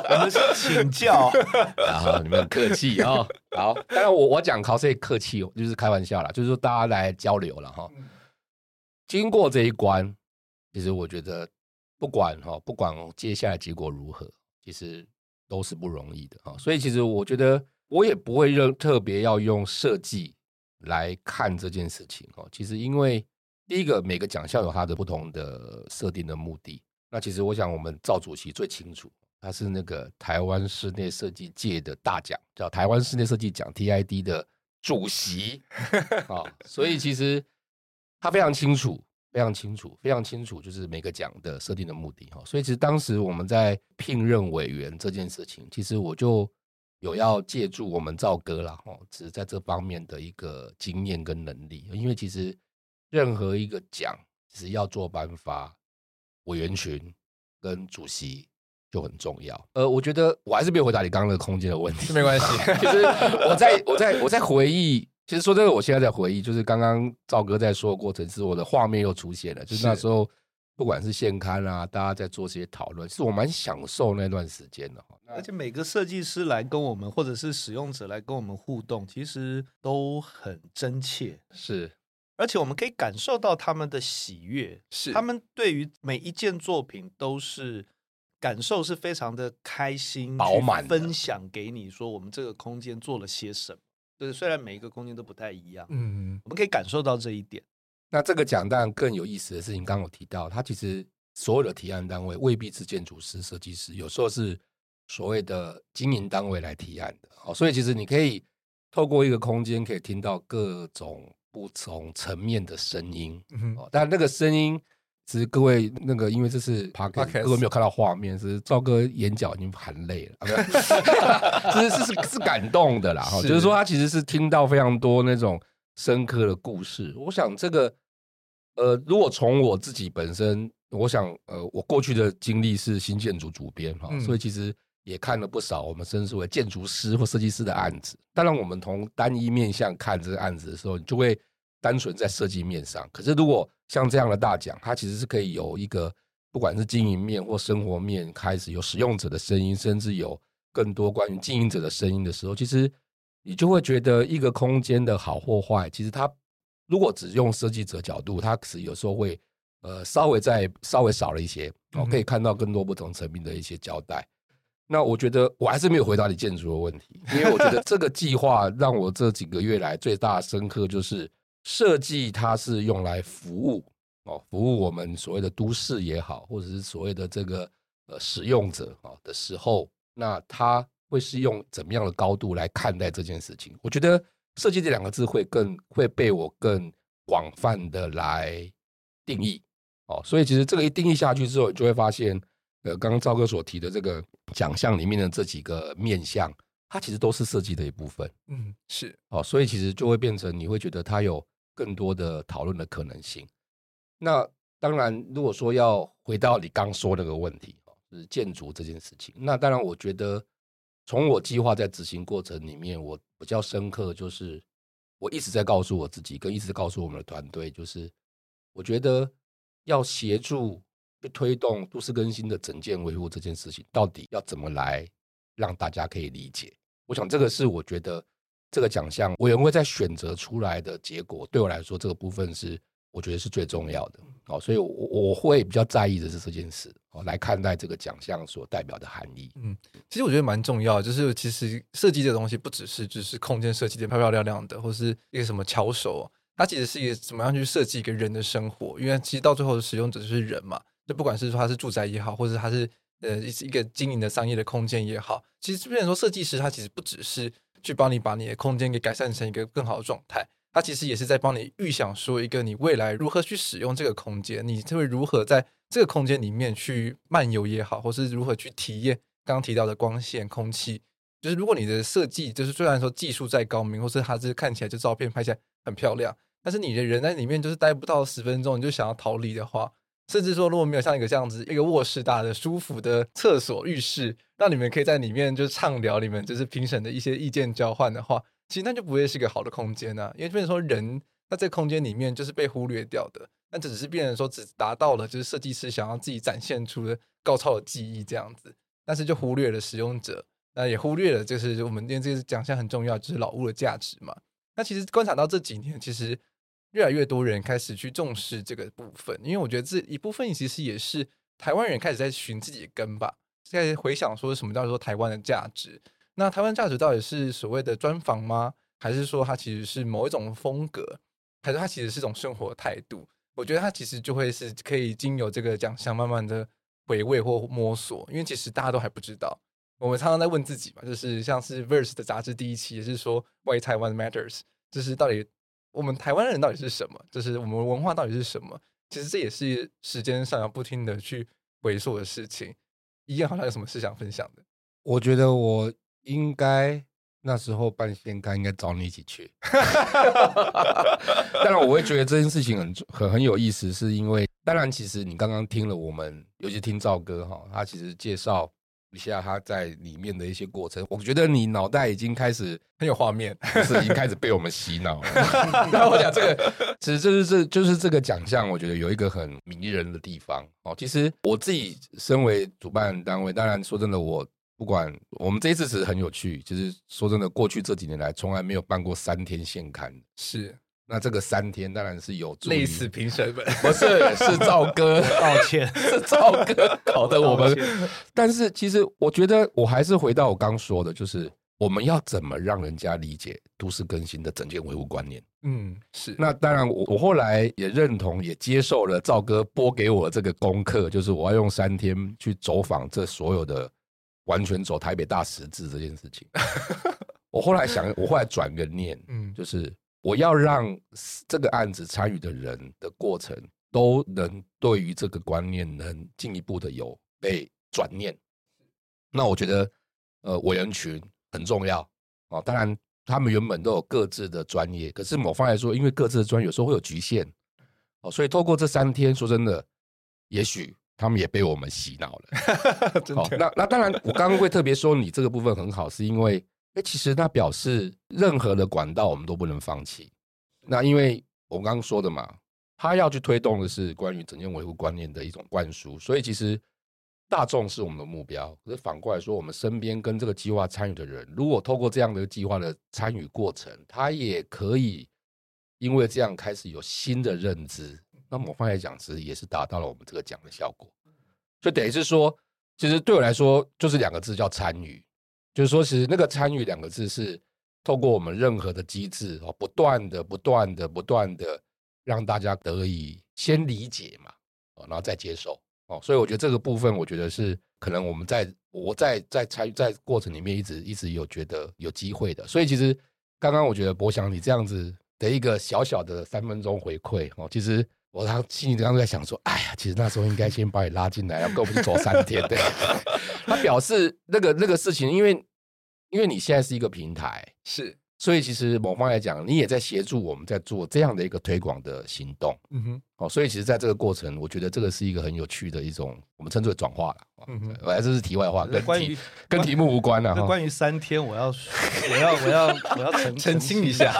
我们是请教。<laughs> 然后你们很客气啊，好。当然我我讲考试客气，就是开玩笑啦，就是说大家来交流了哈。经过这一关，其实我觉得不管哈，不管接下来结果如何，其实都是不容易的啊。所以其实我觉得我也不会认特别要用设计来看这件事情哦。其实因为。第一个，每个奖项有它的不同的设定的目的。那其实我想，我们赵主席最清楚，他是那个台湾室内设计界的大奖，叫台湾室内设计奖 TID 的主席啊。<laughs> 所以其实他非常清楚，非常清楚，非常清楚，就是每个奖的设定的目的哈。所以其实当时我们在聘任委员这件事情，其实我就有要借助我们赵哥啦，哈，只是在这方面的一个经验跟能力，因为其实。任何一个奖，其实要做颁发，委员群跟主席就很重要。呃，我觉得我还是没有回答你刚刚的空间的问题，没关系。其 <laughs> 实我在我在我在回忆，其实说这个，我现在在回忆，就是刚刚赵哥在说的过程，是我的画面又出现了。就是那时候，不管是现刊啊，大家在做这些讨论，是我蛮享受那段时间的。而且每个设计师来跟我们，或者是使用者来跟我们互动，其实都很真切。是。而且我们可以感受到他们的喜悦，是他们对于每一件作品都是感受是非常的开心、饱满，分享给你说我们这个空间做了些什么。对，虽然每一个空间都不太一样，嗯，我们可以感受到这一点。那这个奖当然更有意思的事情，刚刚我提到，它其实所有的提案单位未必是建筑师、设计师，有时候是所谓的经营单位来提案的。好，所以其实你可以透过一个空间，可以听到各种。不同层面的声音，嗯、但那个声音，其实各位那个，因为这是 podcast，各位没有看到画面，是赵哥眼角已经含泪了，其实 <laughs> 是是是感动的啦。哈，就是说他其实是听到非常多那种深刻的故事。我想这个，呃，如果从我自己本身，我想，呃，我过去的经历是新建筑主编哈，所以其实。也看了不少我们称之为建筑师或设计师的案子。当然，我们从单一面向看这个案子的时候，你就会单纯在设计面上。可是，如果像这样的大奖，它其实是可以有一个不管是经营面或生活面开始有使用者的声音，甚至有更多关于经营者的声音的时候，其实你就会觉得一个空间的好或坏，其实它如果只用设计者角度，它是有时候会呃稍微再稍微少了一些，我可以看到更多不同层面的一些交代。那我觉得我还是没有回答你建筑的问题，因为我觉得这个计划让我这几个月来最大的深刻就是设计它是用来服务哦，服务我们所谓的都市也好，或者是所谓的这个呃使用者啊的时候，那它会是用怎么样的高度来看待这件事情？我觉得设计这两个字会更会被我更广泛的来定义哦，所以其实这个一定义下去之后，你就会发现。呃，刚刚赵哥所提的这个奖项里面的这几个面向，它其实都是设计的一部分。嗯，是哦，所以其实就会变成你会觉得它有更多的讨论的可能性。那当然，如果说要回到你刚说那个问题，就是建筑这件事情，那当然，我觉得从我计划在执行过程里面，我比较深刻就是我一直在告诉我自己，跟一直告诉我们的团队，就是我觉得要协助去推动都市更新的整件维护这件事情，到底要怎么来让大家可以理解？我想这个是我觉得这个奖项委员会在选择出来的结果，对我来说，这个部分是。我觉得是最重要的哦，所以我我会比较在意的是这件事哦，来看待这个奖项所代表的含义。嗯，其实我觉得蛮重要，就是其实设计这个东西不只是就是空间设计的漂漂亮亮的，或是一个什么巧手，它其实是一个怎么样去设计一个人的生活，因为其实到最后的使用者就是人嘛，就不管是说他是住宅也好，或者他是呃一一个经营的商业的空间也好，其实变成说设计师他其实不只是去帮你把你的空间给改善成一个更好的状态。他其实也是在帮你预想说一个你未来如何去使用这个空间，你会如何在这个空间里面去漫游也好，或是如何去体验刚刚提到的光线、空气。就是如果你的设计就是虽然说技术再高明，或是它是看起来就照片拍起来很漂亮，但是你的人在里面就是待不到十分钟，你就想要逃离的话，甚至说如果没有像一个这样子一个卧室大的舒服的厕所、浴室，让你们可以在里面就是畅聊你们就是评审的一些意见交换的话。其实那就不会是一个好的空间啊，因为变成说人在这空间里面就是被忽略掉的，那只是变成说只达到了就是设计师想要自己展现出的高超的技艺这样子，但是就忽略了使用者，那也忽略了就是我们今天这个奖项很重要，就是老屋的价值嘛。那其实观察到这几年，其实越来越多人开始去重视这个部分，因为我觉得这一部分其实也是台湾人开始在寻自己的根吧，在回想说什么叫做台湾的价值。那台湾价值到底是所谓的专访吗？还是说它其实是某一种风格？还是它其实是一种生活态度？我觉得它其实就会是可以经由这个奖项慢慢的回味或摸索，因为其实大家都还不知道。我们常常在问自己嘛，就是像是 Verse 的杂志第一期也是说 Why Taiwan Matters，就是到底我们台湾人到底是什么？就是我们文化到底是什么？其实这也是时间上要不停的去回溯的事情。一样好像有什么事想分享的？我觉得我。应该那时候办现刊，应该找你一起去。<laughs> 当然，我会觉得这件事情很很很有意思，是因为当然，其实你刚刚听了我们，尤其听赵哥哈，他其实介绍一下他在里面的一些过程，我觉得你脑袋已经开始很有画面，是已经开始被我们洗脑了。<laughs> 那我讲这个，其实就是这就是这个奖项，我觉得有一个很迷人的地方哦。其实我自己身为主办单位，当然说真的我。不管我们这一次是很有趣，就是说真的，过去这几年来从来没有办过三天现刊。是，那这个三天当然是有累死评审们，不是是赵哥，<laughs> 抱歉，<laughs> 是赵哥搞得我们。但是其实我觉得我还是回到我刚说的，就是我们要怎么让人家理解都市更新的整件维护观念。嗯，是。那当然我我后来也认同也接受了赵哥拨给我的这个功课，就是我要用三天去走访这所有的。完全走台北大十字这件事情，<laughs> 我后来想，我后来转个念，嗯，就是我要让这个案子参与的人的过程都能对于这个观念能进一步的有被转念。那我觉得，呃，委员群很重要哦。当然，他们原本都有各自的专业，可是某方来说，因为各自的专业有时候会有局限哦，所以透过这三天，说真的，也许。他们也被我们洗脑了。<laughs> 好，那那当然，我刚刚会特别说你这个部分很好，是因为，哎，其实它表示任何的管道我们都不能放弃。那因为我刚刚说的嘛，他要去推动的是关于整件维护观念的一种灌输，所以其实大众是我们的目标。可是反过来说，我们身边跟这个计划参与的人，如果透过这样的计划的参与过程，他也可以因为这样开始有新的认知。那某方来讲，其实也是达到了我们这个奖的效果，就等于是说，其实对我来说，就是两个字叫参与，就是说，其实那个参与两个字是透过我们任何的机制哦，不断的、不断的、不断的让大家得以先理解嘛，哦，然后再接受哦，所以我觉得这个部分，我觉得是可能我们在我在在参与在过程里面一直一直有觉得有机会的，所以其实刚刚我觉得博翔你这样子的一个小小的三分钟回馈哦，其实。我当心里刚刚在想说，哎呀，其实那时候应该先把你拉进来，要跟我们走三天。对，<laughs> 他表示那个那个事情，因为因为你现在是一个平台，是。所以其实某方来讲，你也在协助我们在做这样的一个推广的行动。嗯哼，哦，所以其实在这个过程，我觉得这个是一个很有趣的一种，我们称之为转化了。嗯哼，来，这是题外话，跟题跟题目无关了。关于三天，我要我要我 <laughs> 要我要澄澄清一下，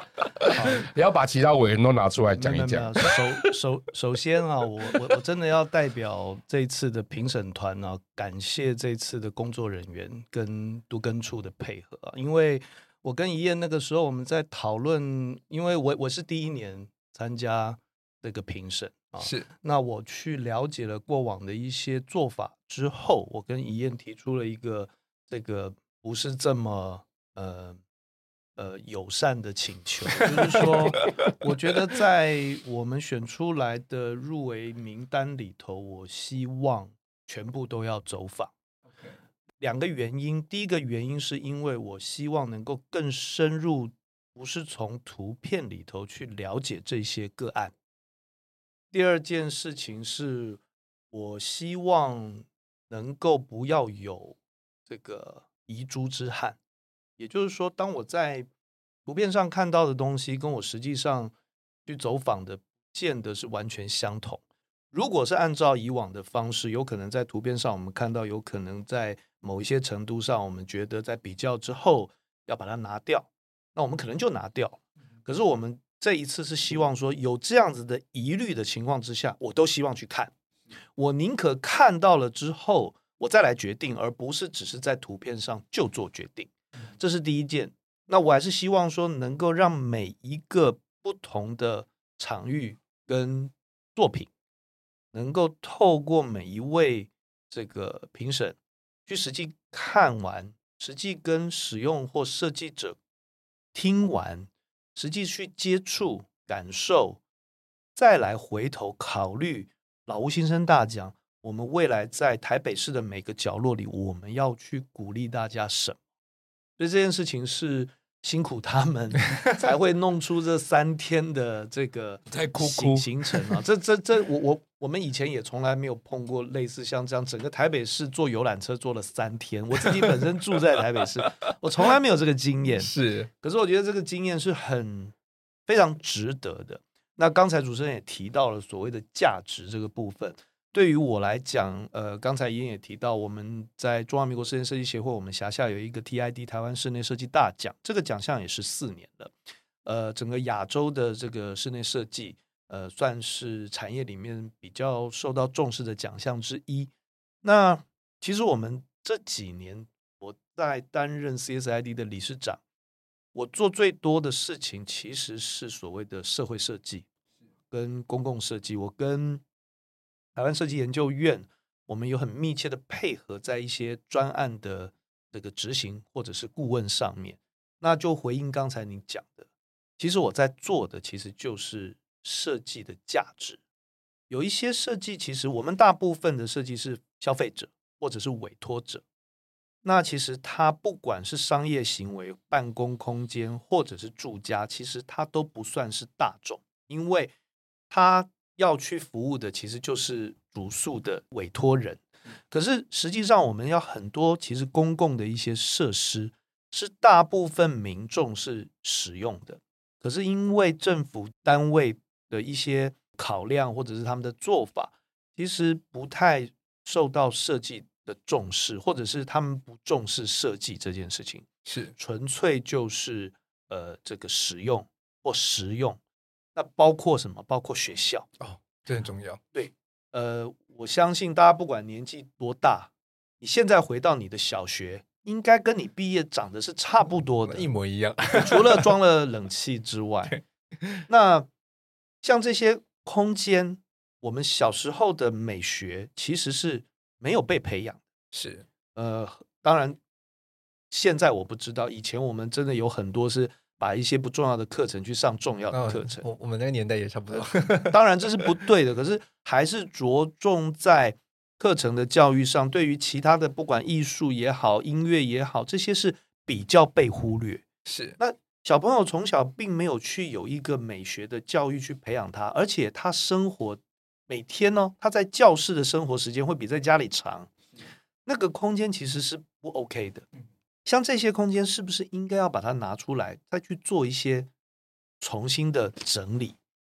<laughs> 你要把其他委员都拿出来讲一讲。首首首先啊，我我我真的要代表这一次的评审团啊，感谢这次的工作人员跟都根处的配合啊，因为。我跟怡燕那个时候我们在讨论，因为我我是第一年参加这个评审啊，是那我去了解了过往的一些做法之后，我跟怡燕提出了一个这个不是这么呃呃友善的请求，就是说，<laughs> 我觉得在我们选出来的入围名单里头，我希望全部都要走访。两个原因，第一个原因是因为我希望能够更深入，不是从图片里头去了解这些个案。第二件事情是，我希望能够不要有这个遗珠之憾，也就是说，当我在图片上看到的东西，跟我实际上去走访的，见得是完全相同。如果是按照以往的方式，有可能在图片上我们看到，有可能在某一些程度上，我们觉得在比较之后要把它拿掉，那我们可能就拿掉。可是我们这一次是希望说，有这样子的疑虑的情况之下，我都希望去看。我宁可看到了之后，我再来决定，而不是只是在图片上就做决定。这是第一件。那我还是希望说，能够让每一个不同的场域跟作品。能够透过每一位这个评审去实际看完，实际跟使用或设计者听完，实际去接触感受，再来回头考虑老屋新生大奖，我们未来在台北市的每个角落里，我们要去鼓励大家什么？所以这件事情是。辛苦他们 <laughs> 才会弄出这三天的这个行行程啊！这这这，我我我们以前也从来没有碰过类似像这样，整个台北市坐游览车坐了三天。我自己本身住在台北市，<laughs> 我从来没有这个经验。是，可是我觉得这个经验是很非常值得的。那刚才主持人也提到了所谓的价值这个部分。对于我来讲，呃，刚才宜嬿也提到，我们在中华民国室内设计协会，我们辖下有一个 TID 台湾室内设计大奖，这个奖项也是四年的。呃，整个亚洲的这个室内设计，呃，算是产业里面比较受到重视的奖项之一。那其实我们这几年我在担任 CSID 的理事长，我做最多的事情其实是所谓的社会设计跟公共设计，我跟台湾设计研究院，我们有很密切的配合，在一些专案的这个执行或者是顾问上面。那就回应刚才你讲的，其实我在做的其实就是设计的价值。有一些设计，其实我们大部分的设计是消费者或者是委托者。那其实它不管是商业行为、办公空间或者是住家，其实它都不算是大众，因为它。要去服务的其实就是主诉的委托人，可是实际上我们要很多其实公共的一些设施是大部分民众是使用的，可是因为政府单位的一些考量或者是他们的做法，其实不太受到设计的重视，或者是他们不重视设计这件事情，是纯粹就是呃这个使用或实用。那包括什么？包括学校哦，这很重要。对，呃，我相信大家不管年纪多大，你现在回到你的小学，应该跟你毕业长得是差不多的，一模一样。除了装了冷气之 <laughs> 外，那像这些空间，我们小时候的美学其实是没有被培养。是，呃，当然，现在我不知道，以前我们真的有很多是。把一些不重要的课程去上重要的课程，我我们那个年代也差不多。当然这是不对的，可是还是着重在课程的教育上。对于其他的，不管艺术也好，音乐也好，这些是比较被忽略。是，那小朋友从小并没有去有一个美学的教育去培养他，而且他生活每天呢，他在教室的生活时间会比在家里长，那个空间其实是不 OK 的。像这些空间是不是应该要把它拿出来，再去做一些重新的整理，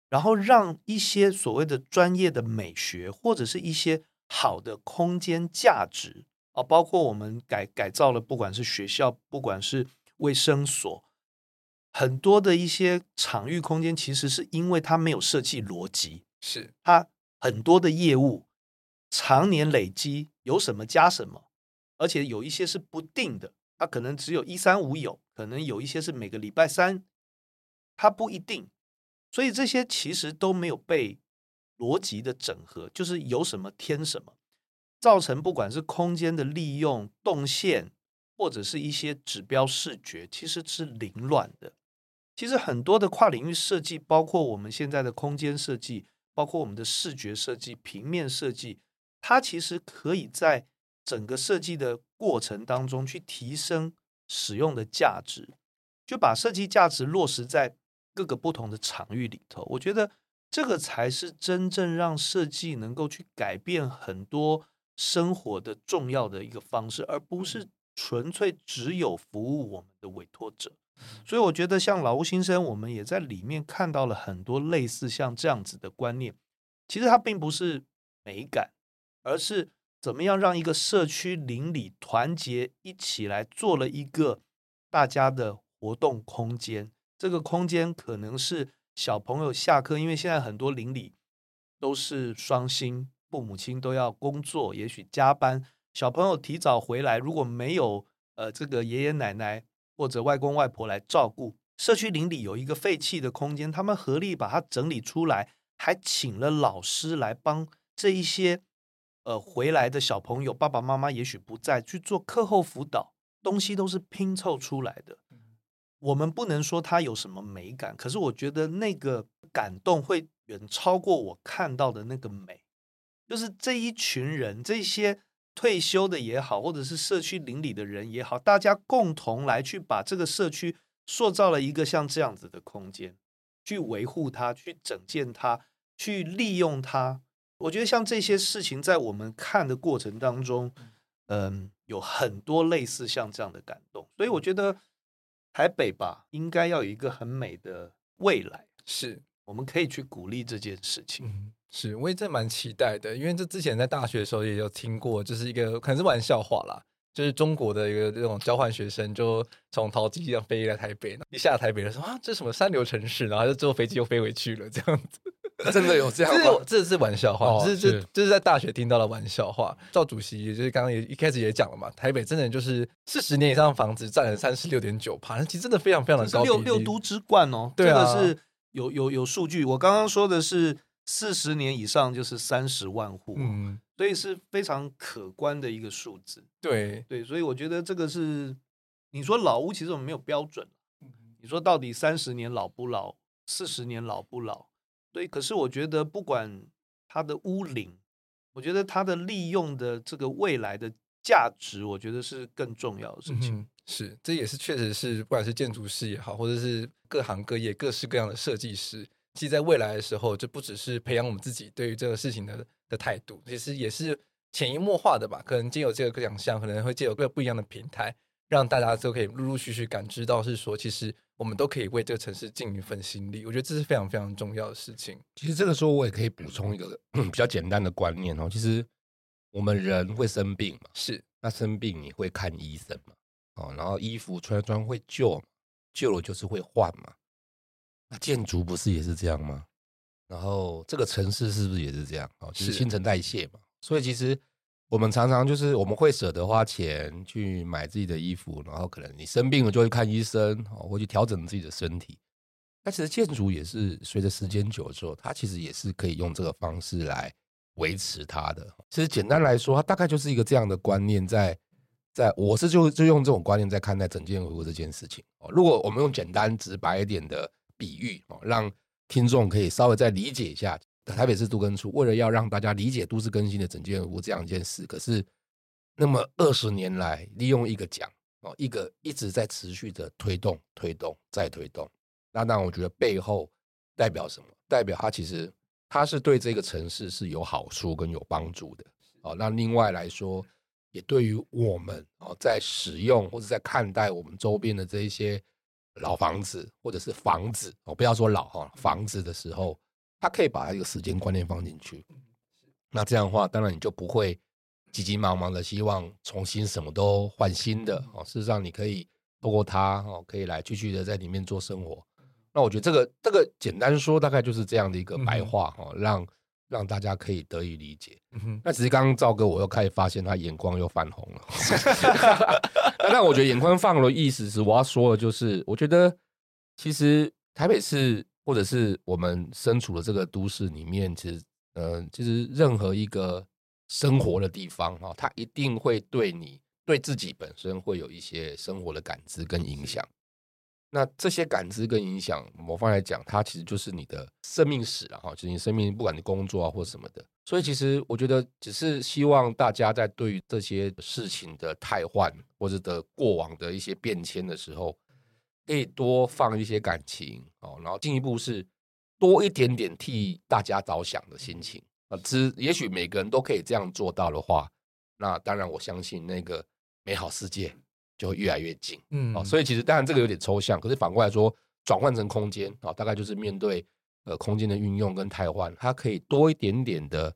然后让一些所谓的专业的美学或者是一些好的空间价值啊，包括我们改改造了，不管是学校，不管是卫生所，很多的一些场域空间，其实是因为它没有设计逻辑，是它很多的业务常年累积，有什么加什么，而且有一些是不定的。它可能只有一三五有，可能有一些是每个礼拜三，它不一定，所以这些其实都没有被逻辑的整合，就是有什么添什么，造成不管是空间的利用、动线，或者是一些指标视觉，其实是凌乱的。其实很多的跨领域设计，包括我们现在的空间设计，包括我们的视觉设计、平面设计，它其实可以在整个设计的过程当中去提升使用的价值，就把设计价值落实在各个不同的场域里头。我觉得这个才是真正让设计能够去改变很多生活的重要的一个方式，而不是纯粹只有服务我们的委托者。所以我觉得像老屋新生，我们也在里面看到了很多类似像这样子的观念。其实它并不是美感，而是。怎么样让一个社区邻里团结一起来做了一个大家的活动空间？这个空间可能是小朋友下课，因为现在很多邻里都是双薪，父母亲都要工作，也许加班，小朋友提早回来，如果没有呃这个爷爷奶奶或者外公外婆来照顾，社区邻里有一个废弃的空间，他们合力把它整理出来，还请了老师来帮这一些。呃，回来的小朋友，爸爸妈妈也许不在，去做课后辅导，东西都是拼凑出来的。我们不能说它有什么美感，可是我觉得那个感动会远超过我看到的那个美。就是这一群人，这些退休的也好，或者是社区邻里的人也好，大家共同来去把这个社区塑造了一个像这样子的空间，去维护它，去整建它，去利用它。我觉得像这些事情，在我们看的过程当中，嗯，有很多类似像这样的感动，所以我觉得台北吧，应该要有一个很美的未来，是。我们可以去鼓励这件事情。嗯，是，我也真蛮期待的，因为这之前在大学的时候也有听过，就是一个可能是玩笑话啦，就是中国的一个这种交换学生，就从桃机上飞来台北，一下台北的时候啊，这是什么三流城市，然后就坐飞机又飞回去了，这样子。<laughs> 真的有这样吗？这是玩笑话，哦、这是这这是在大学听到的玩笑话。赵主席也就是刚刚也一开始也讲了嘛，台北真的就是四十年以上的房子占了三十六点九趴，其实真的非常非常的高。六六都之冠哦，对啊，这个是有有有数据。我刚刚说的是四十年以上就是三十万户，嗯，所以是非常可观的一个数字。对对，所以我觉得这个是你说老屋，其实我们没有标准。你说到底三十年老不老，四十年老不老？对，可是我觉得不管它的屋龄，我觉得它的利用的这个未来的价值，我觉得是更重要的事情。嗯、是，这也是确实是，不管是建筑师也好，或者是各行各业各式各样的设计师，其实在未来的时候，这不只是培养我们自己对于这个事情的的态度，其实也是潜移默化的吧。可能借由这个奖项，可能会借由各不一样的平台，让大家都可以陆陆续续感知到，是说其实。我们都可以为这个城市尽一份心力，我觉得这是非常非常重要的事情。其实这个时候我也可以补充一个 <clears throat> 比较简单的观念哦，其实我们人会生病嘛，是，那生病你会看医生嘛，哦，然后衣服穿穿会旧，旧了就是会换嘛。那建筑不是也是这样吗？然后这个城市是不是也是这样？哦，就是新陈代谢嘛，所以其实。我们常常就是我们会舍得花钱去买自己的衣服，然后可能你生病了就会看医生，或去调整自己的身体。那其实建筑也是随着时间久之后，它其实也是可以用这个方式来维持它的。其实简单来说，它大概就是一个这样的观念在，在我是就就用这种观念在看待整件维护这件事情。哦如果我们用简单直白一点的比喻哦，让听众可以稍微再理解一下。台北市都更处为了要让大家理解都市更新的整件维护这样一件事，可是那么二十年来，利用一个奖哦，一个一直在持续的推动、推动、再推动。那当然，我觉得背后代表什么？代表它其实它是对这个城市是有好处跟有帮助的。哦，那另外来说，也对于我们哦，在使用或者在看待我们周边的这一些老房子或者是房子哦，不要说老哈房子的时候，他可以把一个时间观念放进去。那这样的话，当然你就不会急急忙忙的希望重新什么都换新的哦。事实上，你可以透过它哦，可以来继续的在里面做生活。那我觉得这个这个简单说，大概就是这样的一个白话哈、嗯，让让大家可以得以理解。嗯、那只是刚刚赵哥我又开始发现他眼光又泛红了。<laughs> 那我觉得眼光泛红的意思是，我要说的就是，我觉得其实台北市或者是我们身处的这个都市里面，其实呃，其实任何一个生活的地方哈，它一定会对你对自己本身会有一些生活的感知跟影响。那这些感知跟影响，某方来讲，它其实就是你的生命史了哈，就是你生命，不管你工作啊或什么的。所以其实我觉得，只是希望大家在对于这些事情的汰换或者的过往的一些变迁的时候，可以多放一些感情哦，然后进一步是多一点点替大家着想的心情啊。只也许每个人都可以这样做到的话，那当然我相信那个美好世界。就会越来越近，嗯，哦，所以其实当然这个有点抽象，可是反过来说，转换成空间啊，大概就是面对呃空间的运用跟汰换，它可以多一点点的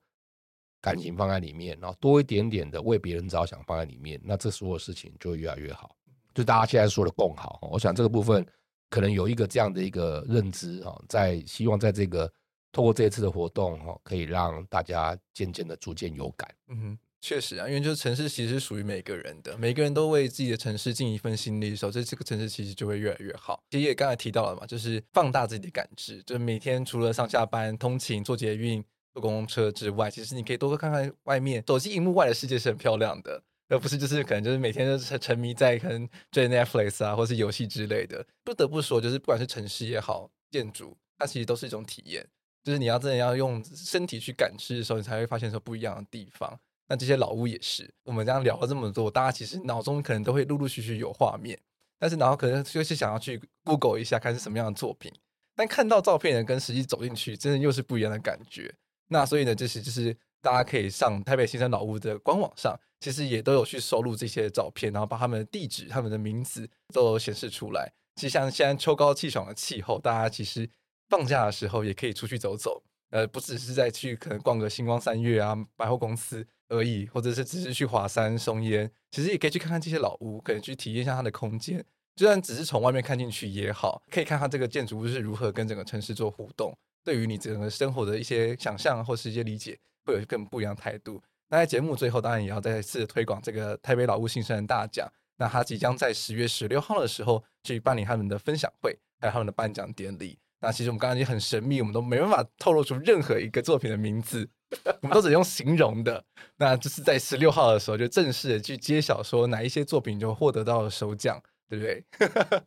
感情放在里面，然后多一点点的为别人着想放在里面，那这所有事情就会越来越好。就大家现在说的共好，我想这个部分可能有一个这样的一个认知啊，在希望在这个透过这一次的活动哈，可以让大家渐渐的逐渐有感，嗯哼。确实啊，因为就是城市其实是属于每个人的，每个人都为自己的城市尽一份心力的时候，这这个城市其实就会越来越好。其实也刚才提到了嘛，就是放大自己的感知，就是每天除了上下班、通勤、坐捷运、坐公车之外，其实你可以多多看看外面，手机荧幕外的世界是很漂亮的，而不是就是可能就是每天都是沉迷在可能追 Netflix 啊，或是游戏之类的。不得不说，就是不管是城市也好，建筑，它其实都是一种体验，就是你要真的要用身体去感知的时候，你才会发现说不一样的地方。那这些老屋也是，我们这样聊了这么多，大家其实脑中可能都会陆陆续续有画面，但是然后可能就是想要去 Google 一下，看是什么样的作品。但看到照片的跟实际走进去，真的又是不一样的感觉。那所以呢，就是就是大家可以上台北新生老屋的官网上，其实也都有去收录这些照片，然后把他们的地址、他们的名字都显示出来。其实像现在秋高气爽的气候，大家其实放假的时候也可以出去走走，呃，不只是在去可能逛个星光三月啊、百货公司。而已，或者是只是去华山松烟，其实也可以去看看这些老屋，可以去体验一下它的空间。就算只是从外面看进去也好，可以看看这个建筑物是如何跟整个城市做互动，对于你整个生活的一些想象或是一些理解，会有更不一样的态度。那在节目最后，当然也要再次推广这个台北老屋新生人大奖。那他即将在十月十六号的时候去办理他们的分享会，还有他们的颁奖典礼。那其实我们刚刚已经很神秘，我们都没办法透露出任何一个作品的名字。<laughs> 我们都只用形容的，那就是在十六号的时候就正式的去揭晓，说哪一些作品就获得到了首奖，对不对？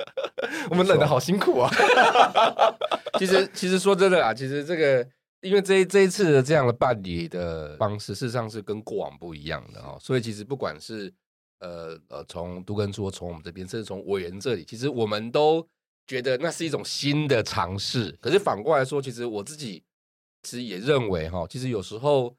<laughs> 我们冷的好辛苦啊！<laughs> 其实，其实说真的啊，其实这个因为这一这一次的这样的办理的方式，事实上是跟过往不一样的哦。所以，其实不管是呃呃，从都更处，从我们这边，甚至从委员这里，其实我们都觉得那是一种新的尝试。可是反过来说，其实我自己。其实也认为哈，其实有时候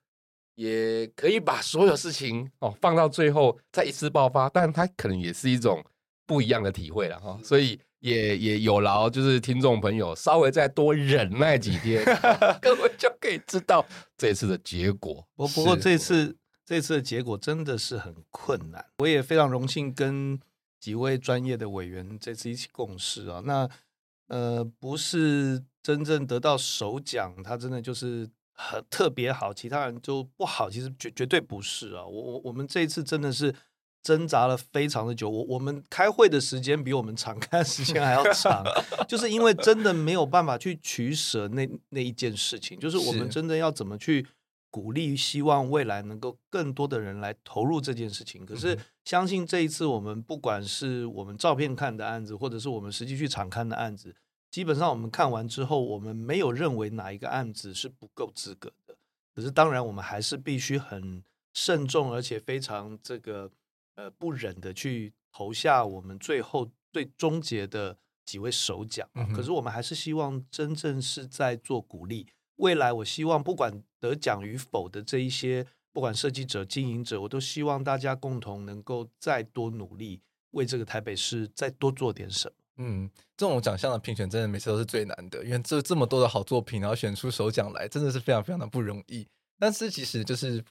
也可以把所有事情哦放到最后再一次爆发，但它可能也是一种不一样的体会了哈。所以也也有劳就是听众朋友稍微再多忍耐几天，<laughs> 各位就可以知道这次的结果。不不过这次这次的结果真的是很困难，我也非常荣幸跟几位专业的委员这次一起共事啊。那呃不是。真正得到首奖，他真的就是很特别好，其他人就不好。其实绝绝对不是啊！我我我们这一次真的是挣扎了非常的久。我我们开会的时间比我们敞开的时间还要长，<laughs> 就是因为真的没有办法去取舍那那一件事情。就是我们真的要怎么去鼓励，希望未来能够更多的人来投入这件事情。可是相信这一次，我们不管是我们照片看的案子，或者是我们实际去场看的案子。基本上我们看完之后，我们没有认为哪一个案子是不够资格的。可是当然，我们还是必须很慎重，而且非常这个呃不忍的去投下我们最后最终结的几位首奖。可是我们还是希望真正是在做鼓励。未来我希望不管得奖与否的这一些不管设计者、经营者，我都希望大家共同能够再多努力，为这个台北市再多做点什么。嗯，这种奖项的评选真的每次都是最难的，因为这这么多的好作品，然后选出首奖来，真的是非常非常的不容易。但是其实就是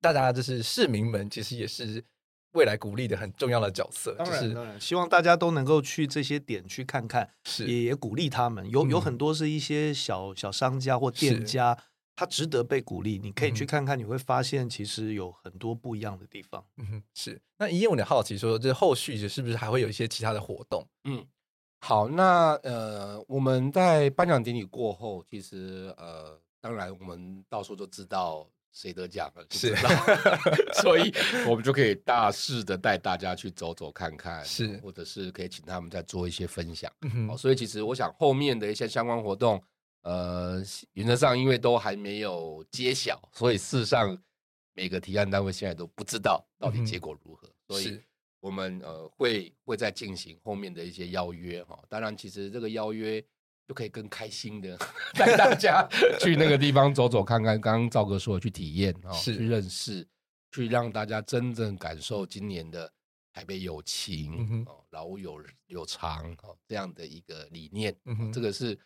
大家就是市民们，其实也是未来鼓励的很重要的角色。当然，就是、当然，希望大家都能够去这些点去看看，是也也鼓励他们。有有很多是一些小小商家或店家。他值得被鼓励，你可以去看看，你会发现其实有很多不一样的地方。嗯哼，是。那一页我有点好奇说，这后续是不是还会有一些其他的活动？嗯，好，那呃，我们在颁奖典礼过后，其实呃，当然我们到时候就知道谁得奖了，是，<laughs> <laughs> 所以我们就可以大肆的带大家去走走看看，是，或者是可以请他们再做一些分享。嗯哼，所以其实我想后面的一些相关活动。呃，原则上因为都还没有揭晓，所以事实上每个提案单位现在都不知道到底结果如何，嗯、所以我们呃会会再进行后面的一些邀约哈。当然，其实这个邀约就可以更开心的 <laughs> 带大家 <laughs> 去那个地方走走看看。刚刚赵哥说的去体验啊，去认识，去让大家真正感受今年的台北有情哦，老友有有常哦这样的一个理念。嗯，这个是。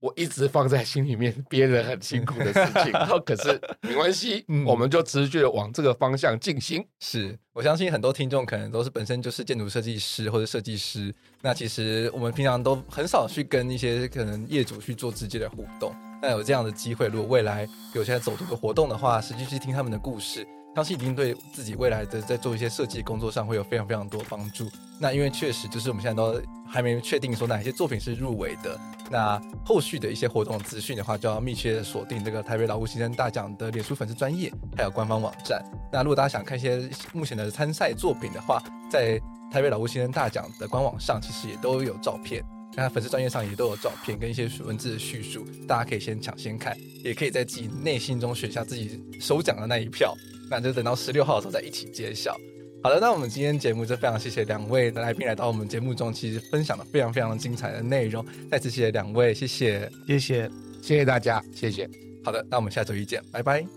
我一直放在心里面，憋着很辛苦的事情，然 <laughs> 后可是没关系，嗯，我们就持续的往这个方向进行。是，我相信很多听众可能都是本身就是建筑设计师或者设计师，那其实我们平常都很少去跟一些可能业主去做直接的互动。那有这样的机会，如果未来有些走读的活动的话，实际去听他们的故事。相信一定对自己未来的在做一些设计工作上会有非常非常多帮助。那因为确实就是我们现在都还没确定说哪些作品是入围的。那后续的一些活动资讯的话，就要密切锁定这个台北老屋新生大奖的脸书粉丝专页，还有官方网站。那如果大家想看一些目前的参赛作品的话，在台北老屋新生大奖的官网上其实也都有照片。那粉丝专页上也都有照片跟一些文字的叙述，大家可以先抢先看，也可以在自己内心中选下自己首奖的那一票。那就等到十六号的时候再一起揭晓。好的，那我们今天节目就非常谢谢两位的来宾来到我们节目中，其实分享了非常非常精彩的内容。再次谢谢两位，谢谢，谢谢，谢谢大家，谢谢。好的，那我们下周一见，拜拜。